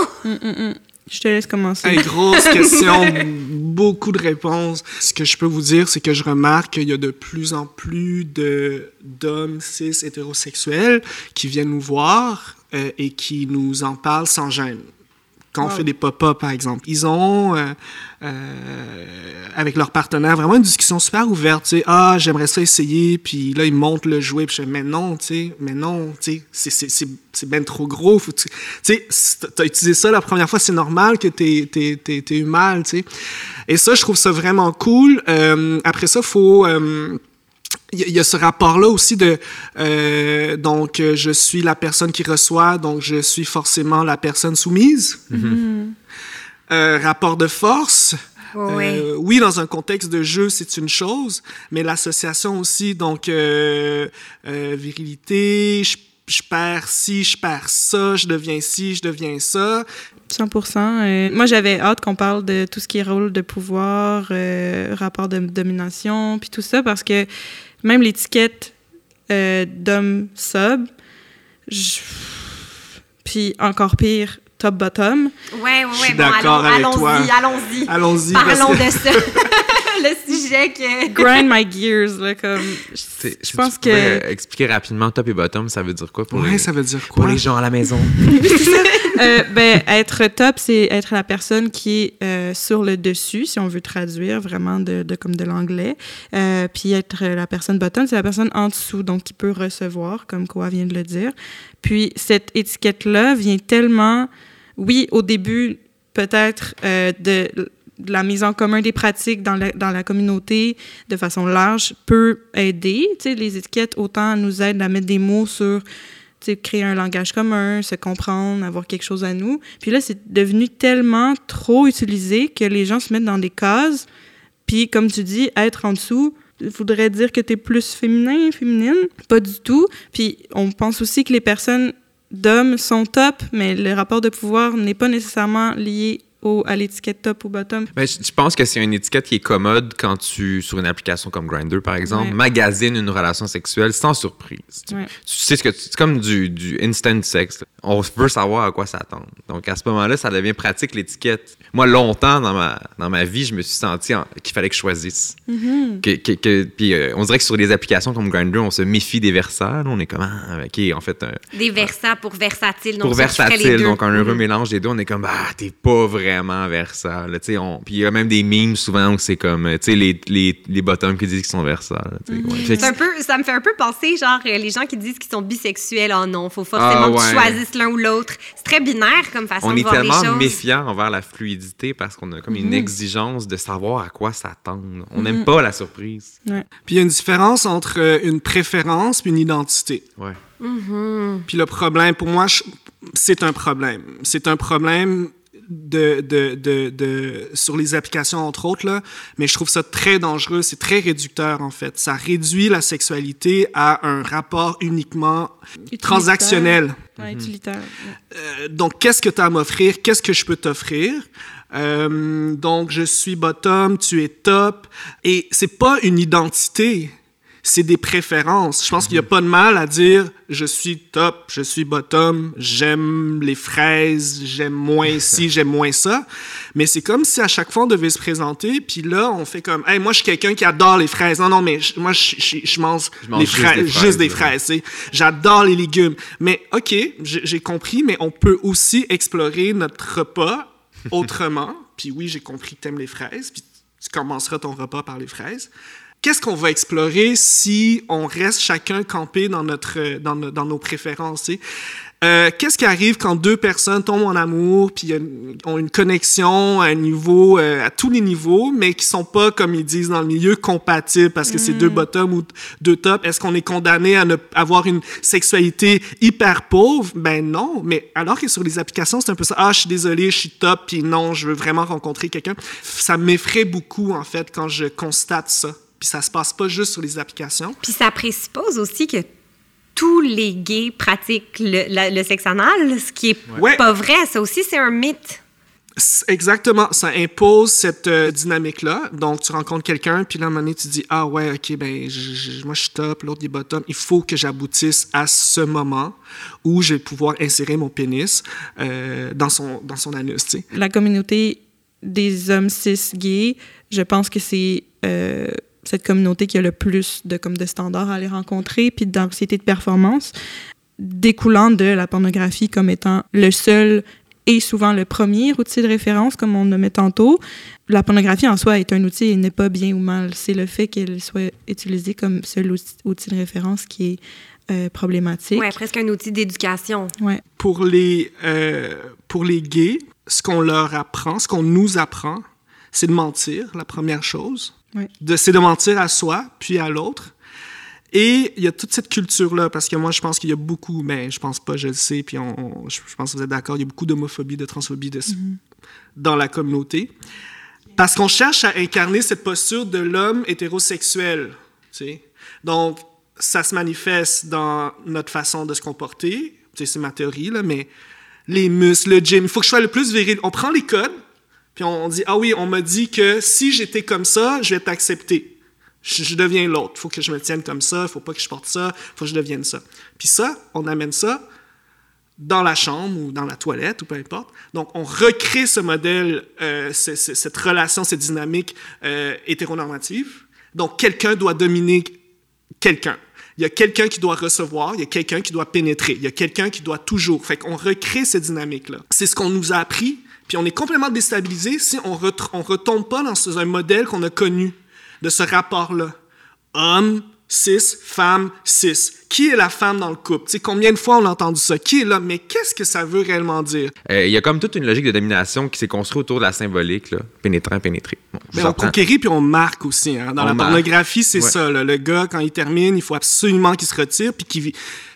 [SPEAKER 4] Je te laisse commencer.
[SPEAKER 2] Hey, grosse question, beaucoup de réponses. Ce que je peux vous dire, c'est que je remarque qu'il y a de plus en plus de d'hommes cis hétérosexuels qui viennent nous voir euh, et qui nous en parlent sans gêne. Quand on fait des pop-up, par exemple, ils ont, euh, euh, avec leur partenaire, vraiment une discussion super ouverte. Tu sais, ah, j'aimerais ça essayer, puis là, ils montent le jouet, puis je fais, mais non, tu sais, mais non, tu sais, c'est- c'est- c'est c'est ben trop gros. Faut tu sais, t'as- t'as utilisé ça la première fois, c'est normal que t'aies t'aies- t'aies- t'aies eu mal, tu sais. Et ça, je trouve ça vraiment cool. Euh, après ça, faut... euh, il y, a- il y a ce rapport-là aussi de euh, donc euh, je suis la personne qui reçoit, donc je suis forcément la personne soumise. Euh, rapport de force.
[SPEAKER 1] Ouais.
[SPEAKER 2] Euh, oui, dans un contexte de jeu, c'est une chose, mais l'association aussi, donc euh, euh, virilité, je, je perds ci, je perds ça, je deviens ci, je deviens ça.
[SPEAKER 4] 100 Euh, Moi, j'avais hâte qu'on parle de tout ce qui est rôle de pouvoir, euh, rapport de domination, puis tout ça, parce que même l'étiquette euh, d'homme sub, je- puis encore pire, top-bottom,
[SPEAKER 1] Ouais, ouais,
[SPEAKER 2] Je
[SPEAKER 1] ouais.
[SPEAKER 2] suis
[SPEAKER 1] Bon,
[SPEAKER 2] d'accord
[SPEAKER 1] allons-
[SPEAKER 2] avec toi.
[SPEAKER 1] allons-y, allons-y.
[SPEAKER 2] Allons-y. parce
[SPEAKER 1] Parlons de ça. le sujet que...
[SPEAKER 4] Grind my gears, là, comme... Je pense
[SPEAKER 3] tu
[SPEAKER 4] que...
[SPEAKER 3] expliquer rapidement top et bottom, ça veut dire quoi pour,
[SPEAKER 2] Ouais,
[SPEAKER 3] les,
[SPEAKER 2] ça veut dire
[SPEAKER 3] pour
[SPEAKER 2] quoi?
[SPEAKER 3] les gens à la maison?
[SPEAKER 4] Euh, ben, être top, c'est être la personne qui est euh, sur le dessus, si on veut traduire vraiment de, de- comme de l'anglais. Euh, puis être la personne bottom, c'est la personne en dessous, donc qui peut recevoir, comme Koa vient de le dire. Puis cette étiquette-là vient tellement, oui, au début, peut-être euh, de, de la mise en commun des pratiques dans la, communauté de façon large peut aider. Tu sais, les étiquettes, autant nous aident à mettre des mots sur créer un langage commun, se comprendre, avoir quelque chose à nous. Puis là, c'est devenu tellement trop utilisé que les gens se mettent dans des cases. Puis, comme tu dis, être en dessous, il faudrait dire que tu es plus féminin, féminine. Pas du tout. Puis, on pense aussi que les personnes d'hommes sont top, mais le rapport de pouvoir n'est pas nécessairement lié au, à l'étiquette top ou bottom?
[SPEAKER 3] Ben, je, je pense que c'est une étiquette qui est commode quand tu, sur une application comme Grindr, par exemple,
[SPEAKER 4] Ouais.
[SPEAKER 3] magasines une relation sexuelle sans surprise. Tu,
[SPEAKER 4] Ouais.
[SPEAKER 3] tu sais ce que tu- c'est comme du, du instant sex. On veut savoir à quoi s'attendre. Donc à ce moment-là, ça devient pratique l'étiquette. Moi, longtemps dans ma, dans ma vie, je me suis senti en- qu'il fallait que je choisisse.
[SPEAKER 4] Mm-hmm.
[SPEAKER 3] Que, que- que- puis euh, on dirait que sur des applications comme Grindr, on se méfie des versats. là. On est comme, ah, ok, en fait, euh,
[SPEAKER 1] Des versats pour versatile. donc
[SPEAKER 3] pour versatile, donc un heureux
[SPEAKER 1] Mhm.
[SPEAKER 3] mélange des deux, on est comme ah t'es pas vraiment on- Puis il y a même des memes souvent où c'est comme tu sais les, les, les bottoms qui disent qu'ils sont ouais.
[SPEAKER 1] Un peu, ça me fait un peu penser, genre, euh, les gens qui disent qu'ils sont bisexuels. Oh non, faut forcément
[SPEAKER 3] Ah,
[SPEAKER 1] que tu
[SPEAKER 3] ouais.
[SPEAKER 1] choisisses l'un ou l'autre. C'est très binaire comme façon
[SPEAKER 3] on
[SPEAKER 1] de
[SPEAKER 3] est
[SPEAKER 1] voir les
[SPEAKER 3] tellement
[SPEAKER 1] choses.
[SPEAKER 3] méfiant envers la fluidité parce qu'on a comme
[SPEAKER 1] Mhm.
[SPEAKER 3] une exigence de savoir à quoi s'attendre. On
[SPEAKER 1] Mhm.
[SPEAKER 3] n'aime pas la surprise.
[SPEAKER 2] Puis il y a une différence entre euh, une préférence puis une identité.
[SPEAKER 3] Ouais.
[SPEAKER 2] Puis le problème, pour moi, je- c'est un problème. C'est un problème de, de, de, de- sur les applications, entre autres, là, mais je trouve ça très dangereux. C'est très réducteur, en fait. Ça réduit la sexualité à un rapport uniquement transactionnel.
[SPEAKER 4] Ouais, utilitaire. ouais.
[SPEAKER 2] Euh, donc, qu'est-ce que tu as à m'offrir? Qu'est-ce que je peux t'offrir? Euh, donc, je suis bottom, tu es top. Et c'est pas une identité, c'est des préférences. Je pense qu'il n'y a pas de mal à dire je suis top, je suis bottom, j'aime les fraises, j'aime moins ci, j'aime moins ça. Mais c'est comme si à chaque fois on devait se présenter, puis là on fait comme hey, moi je suis quelqu'un qui adore les fraises. Non, non, mais je- moi je, je, je mange, les
[SPEAKER 3] juste
[SPEAKER 2] fraises,
[SPEAKER 3] des
[SPEAKER 2] juste
[SPEAKER 3] fraises,
[SPEAKER 2] des fraises. J'adore les légumes. Mais OK, j'ai j'ai compris, mais on peut aussi explorer notre repas autrement. Puis oui, j'ai compris que t'aimes les fraises, puis tu commenceras ton repas par les fraises. Qu'est-ce qu'on va explorer si on reste chacun campé dans, notre, dans, no- dans nos préférences? Euh, Qu'est-ce qui arrive quand deux personnes tombent en amour, puis ont une connexion à un niveau, euh, à tous les niveaux, mais qui sont pas, comme ils disent dans le milieu, compatibles parce que c'est deux bottoms ou deux tops? Est-ce qu'on est condamné à ne avoir une sexualité hyper pauvre? Ben non, mais alors que sur les applications, c'est un peu ça. Ah, je suis désolé, je suis top, puis non, je veux vraiment rencontrer quelqu'un. Ça m'effraie beaucoup, en fait, quand je constate ça. Puis ça se passe pas juste sur les applications.
[SPEAKER 1] Puis ça présuppose aussi que tous les gays pratiquent le, la- le sexe anal, ce qui est
[SPEAKER 2] Ouais.
[SPEAKER 1] pas vrai. Ça aussi, c'est un mythe.
[SPEAKER 2] Exactement, ça impose cette euh, dynamique-là. Donc, tu rencontres quelqu'un, puis là, à un moment donné, tu dis Ah ouais, ok, ben, moi je suis top, l'autre il est bottom. Il faut que j'aboutisse à ce moment où je vais pouvoir insérer mon pénis euh, dans, son, dans son anus,
[SPEAKER 4] la communauté des hommes cis gays, je pense que c'est euh, cette communauté qui a le plus de, comme de standards à aller rencontrer, puis d'anxiété de performance, découlant de la pornographie comme étant le seul et souvent le premier outil de référence, comme on le met tantôt. La pornographie en soi est un outil et n'est pas bien ou mal. C'est le fait qu'elle soit utilisée comme seul outil, outil de référence qui est euh, problématique.
[SPEAKER 1] Ouais, presque un outil d'éducation.
[SPEAKER 4] Ouais.
[SPEAKER 2] Pour les, euh, pour les gays, ce qu'on leur apprend, ce qu'on nous apprend, c'est de mentir, la première chose. De, c'est de mentir à soi, puis à l'autre. Et il y a toute cette culture-là, parce que moi, je pense qu'il y a beaucoup, mais je pense pas, je le sais, puis on, on- je, pense que vous êtes d'accord, il y a beaucoup d'homophobie, de transphobie de, dans la communauté. Parce qu'on cherche à incarner cette posture de l'homme hétérosexuel. tu sais. Donc, ça se manifeste dans notre façon de se comporter. Tu sais, C'est ma théorie, là, mais les muscles, le gym, il faut que je sois le plus viril. On prend les codes, puis on dit Ah oui, on m'a dit que si j'étais comme ça, je vais t'accepter. Je, je deviens l'autre. Il faut que je me tienne comme ça, il faut pas que je porte ça, il faut que je devienne ça. Puis ça, on amène ça dans la chambre ou dans la toilette ou peu importe. Donc, on recrée ce modèle, euh, cette relation, cette dynamique euh, hétéronormative. Donc, quelqu'un doit dominer quelqu'un. Il y a quelqu'un qui doit recevoir, il y a quelqu'un qui doit pénétrer, il y a quelqu'un qui doit toujours. Fait qu'on recrée cette dynamique-là. C'est ce qu'on nous a appris, puis on est complètement déstabilisé si on ne retombe pas dans un modèle qu'on a connu de ce rapport-là. Homme, cis, femme, cis. Qui est la femme dans le couple? Tu sais, combien de fois on a entendu ça? Qui est là? Mais qu'est-ce que ça veut réellement dire?
[SPEAKER 3] Euh, Il y a comme toute une logique de domination qui s'est construite autour de la symbolique, là. pénétrant, pénétré. Bon,
[SPEAKER 2] Mais on conquérit puis on marque aussi. hein. Dans
[SPEAKER 3] On
[SPEAKER 2] la
[SPEAKER 3] marque.
[SPEAKER 2] pornographie, c'est
[SPEAKER 3] Ouais.
[SPEAKER 2] ça. là. Le gars, quand il termine, il faut absolument qu'il se retire puis qu'il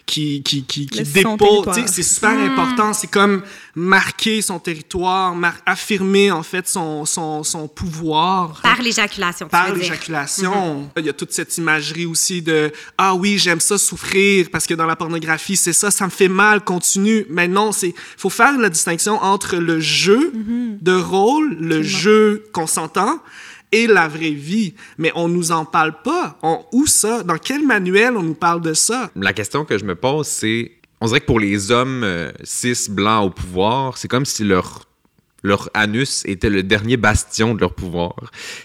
[SPEAKER 2] qui, qui, qui, qui dépose.
[SPEAKER 4] territoire.
[SPEAKER 2] Tu sais, C'est super important. C'est comme marquer son territoire, mar- affirmer en fait son, son, son pouvoir.
[SPEAKER 1] Par l'éjaculation, tu
[SPEAKER 2] Par l'éjaculation. Il y a toute cette imagerie aussi de Ah oui, j'aime ça souffrir parce que dans la pornographie, c'est ça, ça me fait mal, continue. Mais non, c'est faut faire la distinction entre le jeu de rôle, le jeu consentant et la vraie vie. Mais on nous en parle pas. On, où ça? Dans quel manuel on nous parle de ça?
[SPEAKER 3] La question que je me pose, c'est on dirait que pour les hommes euh, cis blancs au pouvoir, c'est comme si leur leur anus était le dernier bastion de leur pouvoir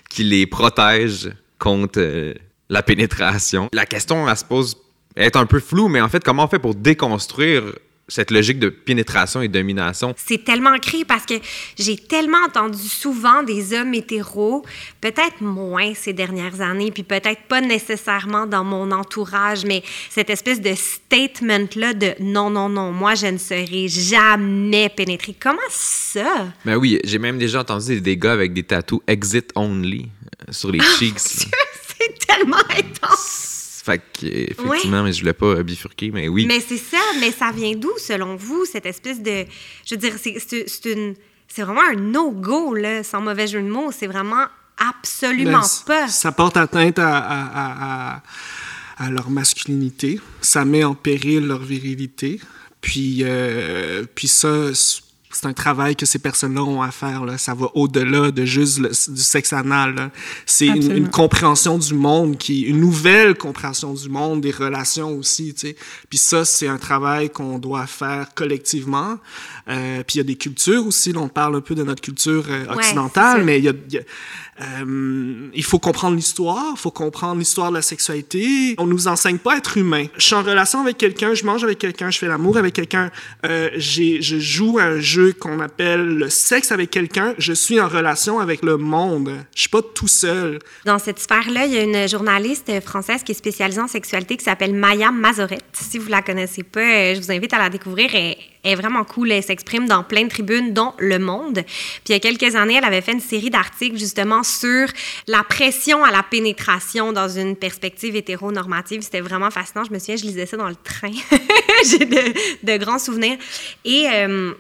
[SPEAKER 3] qui les protège contre euh, la pénétration. La question, elle se pose est un peu floue, mais en fait, comment on fait pour déconstruire cette logique de pénétration et domination?
[SPEAKER 1] C'est tellement ancré parce que j'ai tellement entendu souvent des hommes hétéros, peut-être moins ces dernières années, puis peut-être pas nécessairement dans mon entourage, mais cette espèce de statement-là de non, non, non, moi je ne serai jamais pénétrée. Comment ça?
[SPEAKER 3] Ben oui, j'ai même déjà entendu des, gars avec des tatous exit only sur les cheeks. là.
[SPEAKER 1] C'est tellement intense.
[SPEAKER 3] Fait que, effectivement, mais je voulais pas euh, bifurquer, mais oui.
[SPEAKER 1] Mais c'est ça, mais ça vient d'où, selon vous, cette espèce de. Je veux dire, c'est- une. C'est vraiment un no-go, là, sans mauvais jeu de mots. C'est vraiment absolument
[SPEAKER 2] Ben,
[SPEAKER 1] pas.
[SPEAKER 2] Ça porte atteinte à, à- à- à- à leur masculinité. Ça met en péril leur virilité. Puis, euh, puis ça, c'est un travail que ces personnes-là ont à faire. Là. Ça va au-delà de juste le- du sexe anal. C'est une, une compréhension du monde, qui, une nouvelle compréhension du monde, des relations aussi. tu sais. Puis ça, c'est un travail qu'on doit faire collectivement. Euh, puis il y a des cultures aussi. là, on parle un peu de notre culture euh, occidentale, mais il y a- y a- euh, il faut comprendre l'histoire, il faut comprendre l'histoire de la sexualité. On nous enseigne pas à être humain. Je suis en relation avec quelqu'un, je mange avec quelqu'un, je fais l'amour avec quelqu'un, euh, je joue un jeu qu'on appelle le sexe avec quelqu'un, je suis en relation avec le monde. Je suis pas tout seul.
[SPEAKER 1] Dans cette sphère-là, il y a une journaliste française qui est spécialisée en sexualité qui s'appelle Maya Mazorette. Si vous la connaissez pas, euh, je vous invite à la découvrir. Elle est vraiment cool. Elle s'exprime dans plein de tribunes, dont Le Monde. Puis il y a quelques années, elle avait fait une série d'articles justement sur la pression à la pénétration dans une perspective hétéronormative. C'était vraiment fascinant. Je me souviens, je lisais ça dans le train. J'ai de, de grands souvenirs. Et... euh,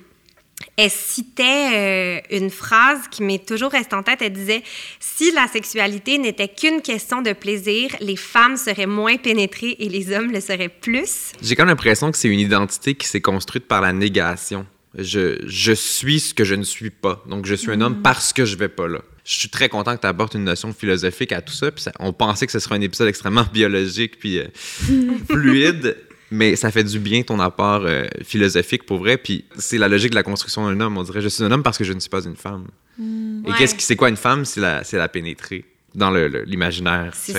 [SPEAKER 1] elle citait euh, une phrase qui m'est toujours restée en tête. Elle disait Si la sexualité n'était qu'une question de plaisir, les femmes seraient moins pénétrées et les hommes le seraient plus.
[SPEAKER 3] J'ai comme l'impression que c'est une identité qui s'est construite par la négation. Je, je suis ce que je ne suis pas. Donc, je suis un homme parce que je vais pas là. Je suis très content que tu apportes une notion philosophique à tout ça. Puis ça- on pensait que ce serait un épisode extrêmement biologique puis euh, fluide. Mais ça fait du bien ton apport euh, philosophique pour vrai. Puis c'est la logique de la construction d'un homme. On dirait je suis un homme parce que je ne suis pas une femme. Et
[SPEAKER 1] Ouais.
[SPEAKER 3] qu'est-ce qui c'est quoi une femme? C'est la, c'est la pénétrer dans le- le- l'imaginaire.
[SPEAKER 1] C'est-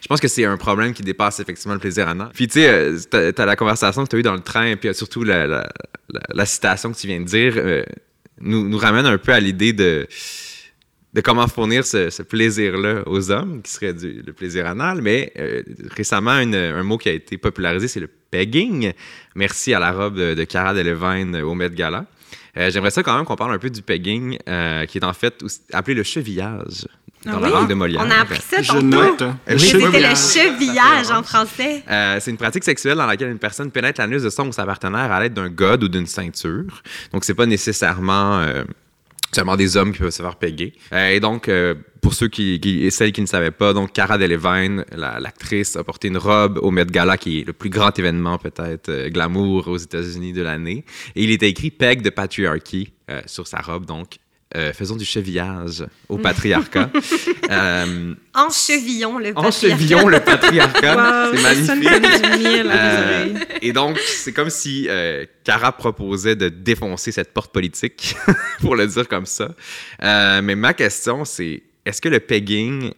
[SPEAKER 3] Je pense que c'est un problème qui dépasse effectivement le plaisir anal. Puis tu sais, euh, t'as la conversation que tu as eue dans le train, puis euh, surtout la, la- la- la citation que tu viens de dire, euh, nous, nous ramène un peu à l'idée de, de comment fournir ce, ce plaisir-là aux hommes, qui serait du- le plaisir anal. Mais euh, récemment, une- un mot qui a été popularisé, c'est le pegging. Merci à la robe de, de Cara Delevingne au Met Gala. Euh, J'aimerais ça quand même qu'on parle un peu du pegging, euh, qui est en fait aussi appelé le chevillage dans
[SPEAKER 4] Ah
[SPEAKER 3] la
[SPEAKER 4] oui?
[SPEAKER 3] langue de Molière.
[SPEAKER 1] On a appris ça
[SPEAKER 2] Je
[SPEAKER 1] tantôt.
[SPEAKER 2] note.
[SPEAKER 3] Oui,
[SPEAKER 1] C'était le chevillage en français.
[SPEAKER 3] Euh, c'est une pratique sexuelle dans laquelle une personne pénètre l'anus de son ou sa partenaire à l'aide d'un god ou d'une ceinture. Donc, c'est pas nécessairement euh, seulement des hommes qui peuvent se faire péguer. Euh, et donc, euh, pour ceux qui, qui- et celles qui ne savaient pas, donc Cara Delevingne, la- l'actrice, a porté une robe au Met Gala, qui est le plus grand événement peut-être euh, glamour aux États-Unis de l'année. Et il était écrit "Peg de patriarchy" euh, sur sa robe, donc euh, faisons du chevillage au patriarcat. euh,
[SPEAKER 1] Enchevillons le patriarcat.
[SPEAKER 3] enchevillons le patriarcat.
[SPEAKER 4] Wow,
[SPEAKER 3] c'est magnifique. Euh, et donc, c'est comme si Cara proposait de défoncer cette porte politique, pour le dire comme ça. Mais ma question, c'est est-ce que le pegging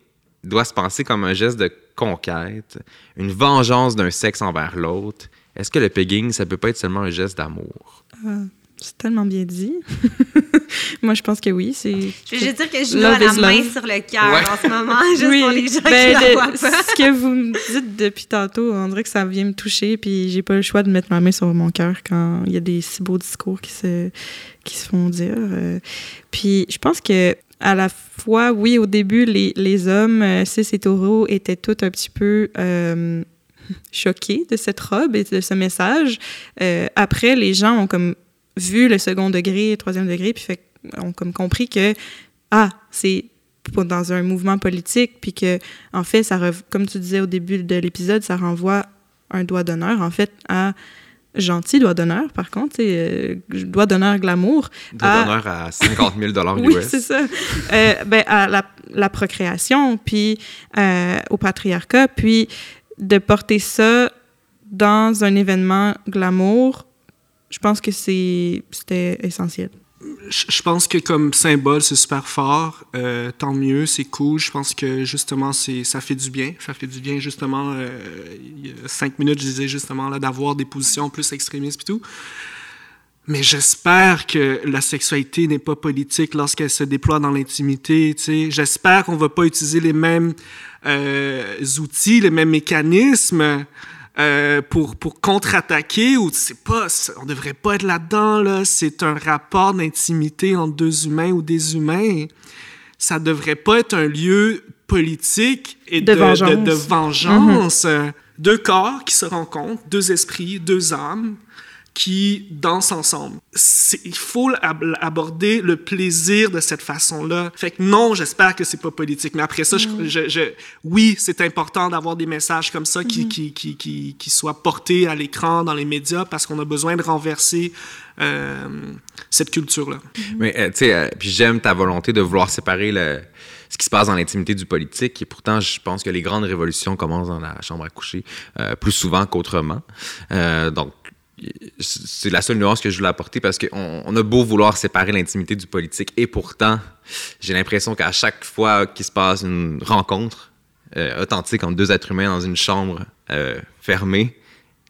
[SPEAKER 3] doit se penser comme un geste de conquête, une vengeance d'un sexe envers l'autre? Est-ce que le pegging, ça peut pas être seulement un geste d'amour?
[SPEAKER 4] C'est tellement bien dit. Moi, je pense que oui. C'est.
[SPEAKER 1] Je veux juste dire que je
[SPEAKER 4] Love
[SPEAKER 1] la main
[SPEAKER 4] love.
[SPEAKER 1] sur le cœur
[SPEAKER 3] Ouais.
[SPEAKER 1] en ce moment, juste
[SPEAKER 4] Oui,
[SPEAKER 1] pour les gens
[SPEAKER 4] ben,
[SPEAKER 1] qui la
[SPEAKER 4] de-
[SPEAKER 1] voient pas.
[SPEAKER 4] Ce que vous me dites depuis tantôt, on dirait que ça vient me toucher, puis j'ai pas le choix de mettre ma main sur mon cœur quand il y a des si beaux discours qui se, qui se font dire. euh. Puis je pense que à la oui, au début, les, hommes euh, cis et taureaux étaient tous un petit peu euh, choqués de cette robe et de ce message. Euh, après, les gens ont comme vu le second degré, le troisième degré, puis ont comme compris que, ah, c'est dans un mouvement politique, puis que, en fait, ça, comme tu disais au début de l'épisode, ça renvoie un doigt d'honneur, en fait, à gentil doigt d'honneur, par contre, euh, doigt d'honneur glamour.
[SPEAKER 3] Doigt d'honneur à 50 000
[SPEAKER 4] Oui,
[SPEAKER 3] US.
[SPEAKER 4] c'est ça. Euh, ben, à la, la procréation, puis euh, au patriarcat, puis de porter ça dans un événement glamour, je pense que c'était essentiel.
[SPEAKER 2] Je pense que comme symbole, c'est super fort. Euh, tant mieux, c'est cool. Je pense que justement, c'est ça fait du bien. Ça fait du bien, justement. euh, il y a cinq minutes, je disais justement là d'avoir des positions plus extrémistes et tout. Mais j'espère que la sexualité n'est pas politique lorsqu'elle se déploie dans l'intimité. tu sais. J'espère qu'on va pas utiliser les mêmes euh, outils, les mêmes mécanismes euh, pour, pour contre-attaquer ou c'est pas, on devrait pas être là-dedans, là. C'est un rapport d'intimité entre deux humains ou des humains. Ça devrait pas être un lieu politique et
[SPEAKER 4] De
[SPEAKER 2] de,
[SPEAKER 4] vengeance.
[SPEAKER 2] de- de vengeance. Euh, Deux corps qui se rencontrent, deux esprits, deux âmes qui dansent ensemble. Il faut ab- aborder le plaisir de cette façon-là. Fait que non, j'espère que c'est pas politique. Mais après ça, je, je- je- oui, c'est important d'avoir des messages comme ça qui, qui, qui, qui, qui soient portés à l'écran, dans les médias, parce qu'on a besoin de renverser euh, cette culture-là.
[SPEAKER 3] Mais euh, tu sais, euh, puis j'aime ta volonté de vouloir séparer le, ce qui se passe dans l'intimité du politique. Et pourtant, je pense que les grandes révolutions commencent dans la chambre à coucher euh, plus souvent qu'autrement. Euh, donc, c'est la seule nuance que je voulais apporter parce qu'on on a beau vouloir séparer l'intimité du politique et pourtant, j'ai l'impression qu'à chaque fois qu'il se passe une rencontre euh, authentique entre deux êtres humains dans une chambre euh, fermée,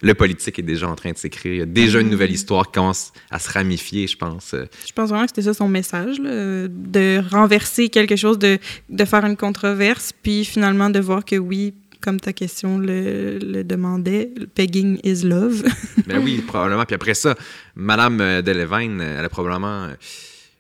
[SPEAKER 3] le politique est déjà en train de s'écrire. Il y a déjà une nouvelle histoire qui commence à se ramifier, je pense.
[SPEAKER 4] Je pense vraiment que c'était ça son message, de renverser quelque chose, de, de faire une controverse, puis finalement de voir que oui, comme ta question le, le demandait, pegging is love.
[SPEAKER 3] Ben oui, probablement. Puis après ça, Madame euh, Delevingne, euh, elle a probablement. euh,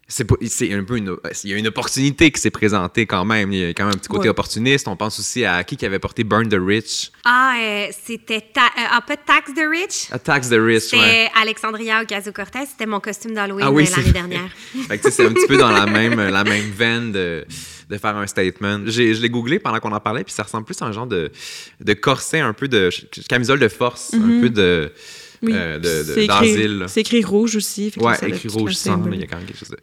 [SPEAKER 3] C'est un peu une, il y a une opportunité qui s'est présentée quand même. Il y a quand même un petit côté
[SPEAKER 4] Ouais.
[SPEAKER 3] opportuniste. On pense aussi à qui qui avait porté Burn the Rich.
[SPEAKER 1] Ah, euh, c'était ta- euh, ah, pas Tax the Rich.
[SPEAKER 3] Attacks the Rich,
[SPEAKER 1] C'était
[SPEAKER 3] ouais.
[SPEAKER 1] Alexandria Ocasio-Cortez. C'était mon costume d'Halloween
[SPEAKER 3] Ah oui,
[SPEAKER 1] l'année dernière.
[SPEAKER 3] Fait que, tu sais, c'est un petit peu dans la même, la même veine de, de faire un statement. J'ai- Je l'ai googlé pendant qu'on en parlait, puis ça ressemble plus à un genre de, de corset, un peu de camisole de force, un peu de,
[SPEAKER 4] Oui.
[SPEAKER 3] euh, de- de-
[SPEAKER 4] C'est écrit-
[SPEAKER 3] d'asile. là.
[SPEAKER 4] C'est écrit rouge aussi. a
[SPEAKER 3] écrit rouge
[SPEAKER 4] le
[SPEAKER 3] sang,
[SPEAKER 4] symbole.
[SPEAKER 3] mais il y a quand même quelque chose de...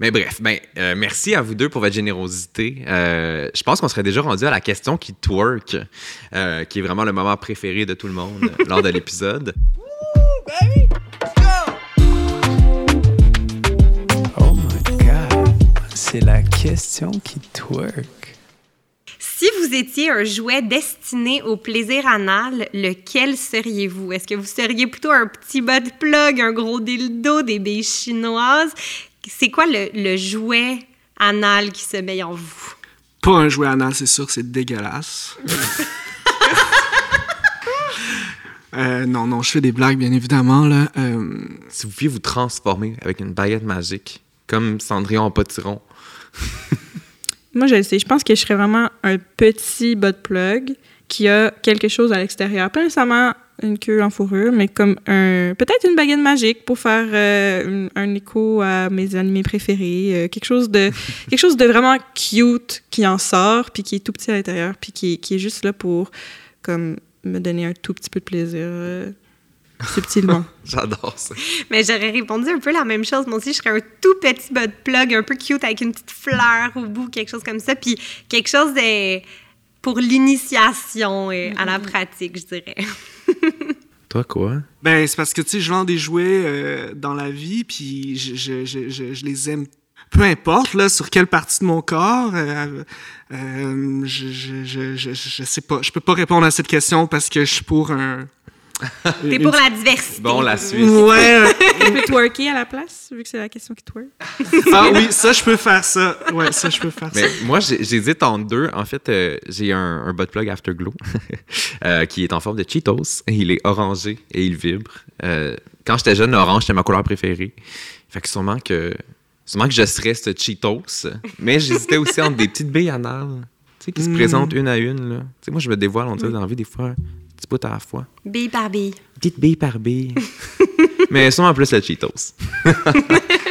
[SPEAKER 3] Mais bref, ben, euh, merci à vous deux pour votre générosité. Euh, je pense qu'on serait déjà rendu à la question qui twerk, euh, qui est vraiment le moment préféré de tout le monde lors de l'épisode.
[SPEAKER 6] C'est la question qui twerk.
[SPEAKER 1] Si vous étiez un jouet destiné au plaisir anal, lequel seriez-vous? Est-ce que vous seriez plutôt un petit butt plug, un gros dildo, des billes chinoises? C'est quoi le, le jouet anal qui se met en vous?
[SPEAKER 2] Pas un jouet anal, c'est sûr, c'est dégueulasse. Euh, non, non, je fais des blagues, bien évidemment. Là. Euh,
[SPEAKER 3] Si vous pouviez vous transformer avec une baguette magique, comme Cendrillon en potiron,
[SPEAKER 4] Moi, je le sais. Je pense que je serais vraiment un petit butt plug qui a quelque chose à l'extérieur. Pas nécessairement une queue en fourrure, mais comme un peut-être une baguette magique pour faire euh, un, un écho à mes animés préférés. euh, quelque chose de quelque chose de vraiment cute qui en sort, puis qui est tout petit à l'intérieur, puis qui, qui est juste là pour comme me donner un tout petit peu de plaisir. euh. Subtilement.
[SPEAKER 3] J'adore ça.
[SPEAKER 1] Mais j'aurais répondu un peu la même chose. Moi aussi, je serais un tout petit butt plug, un peu cute, avec une petite fleur au bout, quelque chose comme ça. Puis quelque chose de, pour l'initiation et à la pratique, je dirais.
[SPEAKER 3] Toi, quoi?
[SPEAKER 2] Ben, c'est parce que, tu sais, je vends des jouets euh, dans la vie, puis je, je, je, je, je les aime. Peu importe, là, sur quelle partie de mon corps. euh, euh, je, je, je, je, je sais pas. Je peux pas répondre à cette question parce que je suis pour un.
[SPEAKER 1] T'es
[SPEAKER 2] une-
[SPEAKER 1] pour la diversité.
[SPEAKER 3] Bon, la suite.
[SPEAKER 2] Ouais.
[SPEAKER 4] Tu peux twerker à la place, vu que c'est la question qui twerk?
[SPEAKER 2] ah oui, ça, je peux faire ça. Ouais, ça, je peux faire ça.
[SPEAKER 3] Mais moi, j'ai- j'hésite entre deux. En fait, euh, j'ai un, un butt plug Afterglow euh, qui est en forme de Cheetos. Il est orangé et il vibre. Euh, quand j'étais jeune, l'orange, c'était ma couleur préférée. Fait que sûrement que, sûrement que je serais ce Cheetos. Mais j'hésitais aussi entre des petites billes anales, tu sais, qui se
[SPEAKER 2] Mm.
[SPEAKER 3] présentent une à une. Là. Tu sais, moi, je me dévoile, on dirait, dans la vie, des fois, petit bout à la fois.
[SPEAKER 1] Bille par bille.
[SPEAKER 3] Petite bille par bille. Mais sûrement plus le Cheetos.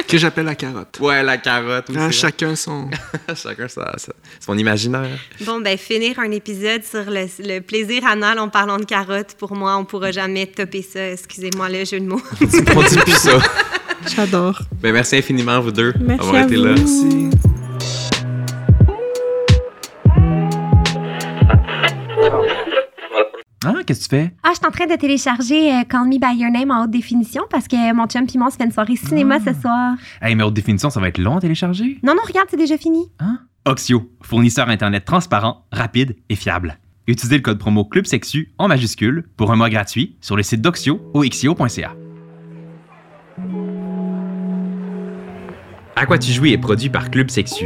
[SPEAKER 2] Que j'appelle la carotte.
[SPEAKER 3] Ouais, la carotte aussi.
[SPEAKER 2] Hein, chacun son.
[SPEAKER 3] Chacun sa- sa- son imaginaire.
[SPEAKER 1] Bon, ben, finir un épisode sur le, le plaisir anal en parlant de carottes, pour moi, on pourra jamais topper ça. Excusez-moi le jeu de mots.
[SPEAKER 3] On dit plus ça.
[SPEAKER 4] J'adore.
[SPEAKER 3] Ben, merci infiniment, vous deux,
[SPEAKER 4] Merci
[SPEAKER 3] d'avoir été là.
[SPEAKER 2] Merci.
[SPEAKER 7] Ah, qu'est-ce que tu fais?
[SPEAKER 1] Ah, je suis en train de télécharger euh, Call Me By Your Name en haute définition parce que mon chum piment se fait une soirée cinéma ce soir.
[SPEAKER 7] Hey, mais haute définition, ça va être long à télécharger?
[SPEAKER 1] Non, non, regarde, c'est déjà fini.
[SPEAKER 7] Hein? Oxio, fournisseur Internet transparent, rapide et fiable. Utilisez le code promo Club Sexu en majuscule pour un mois gratuit sur le site d'Oxio au xio.ca. À quoi tu jouis est produit par Club Sexu.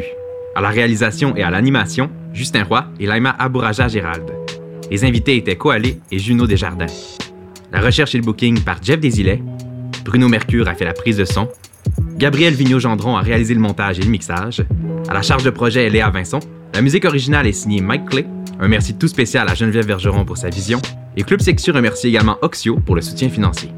[SPEAKER 7] À la réalisation et à l'animation, Justin Roy et Laima Abouraja Gérald. Les invités étaient Coalé et Juno Desjardins. La recherche et le booking par Jeff Desilets. Bruno Mercure a fait la prise de son. Gabriel Vigneault-Gendron a réalisé le montage et le mixage. À la charge de projet Léa Vincent. La musique originale est signée Mike Clay. Un merci tout spécial à Geneviève Bergeron pour sa vision. Et Club Sexu remercie également Oxio pour le soutien financier.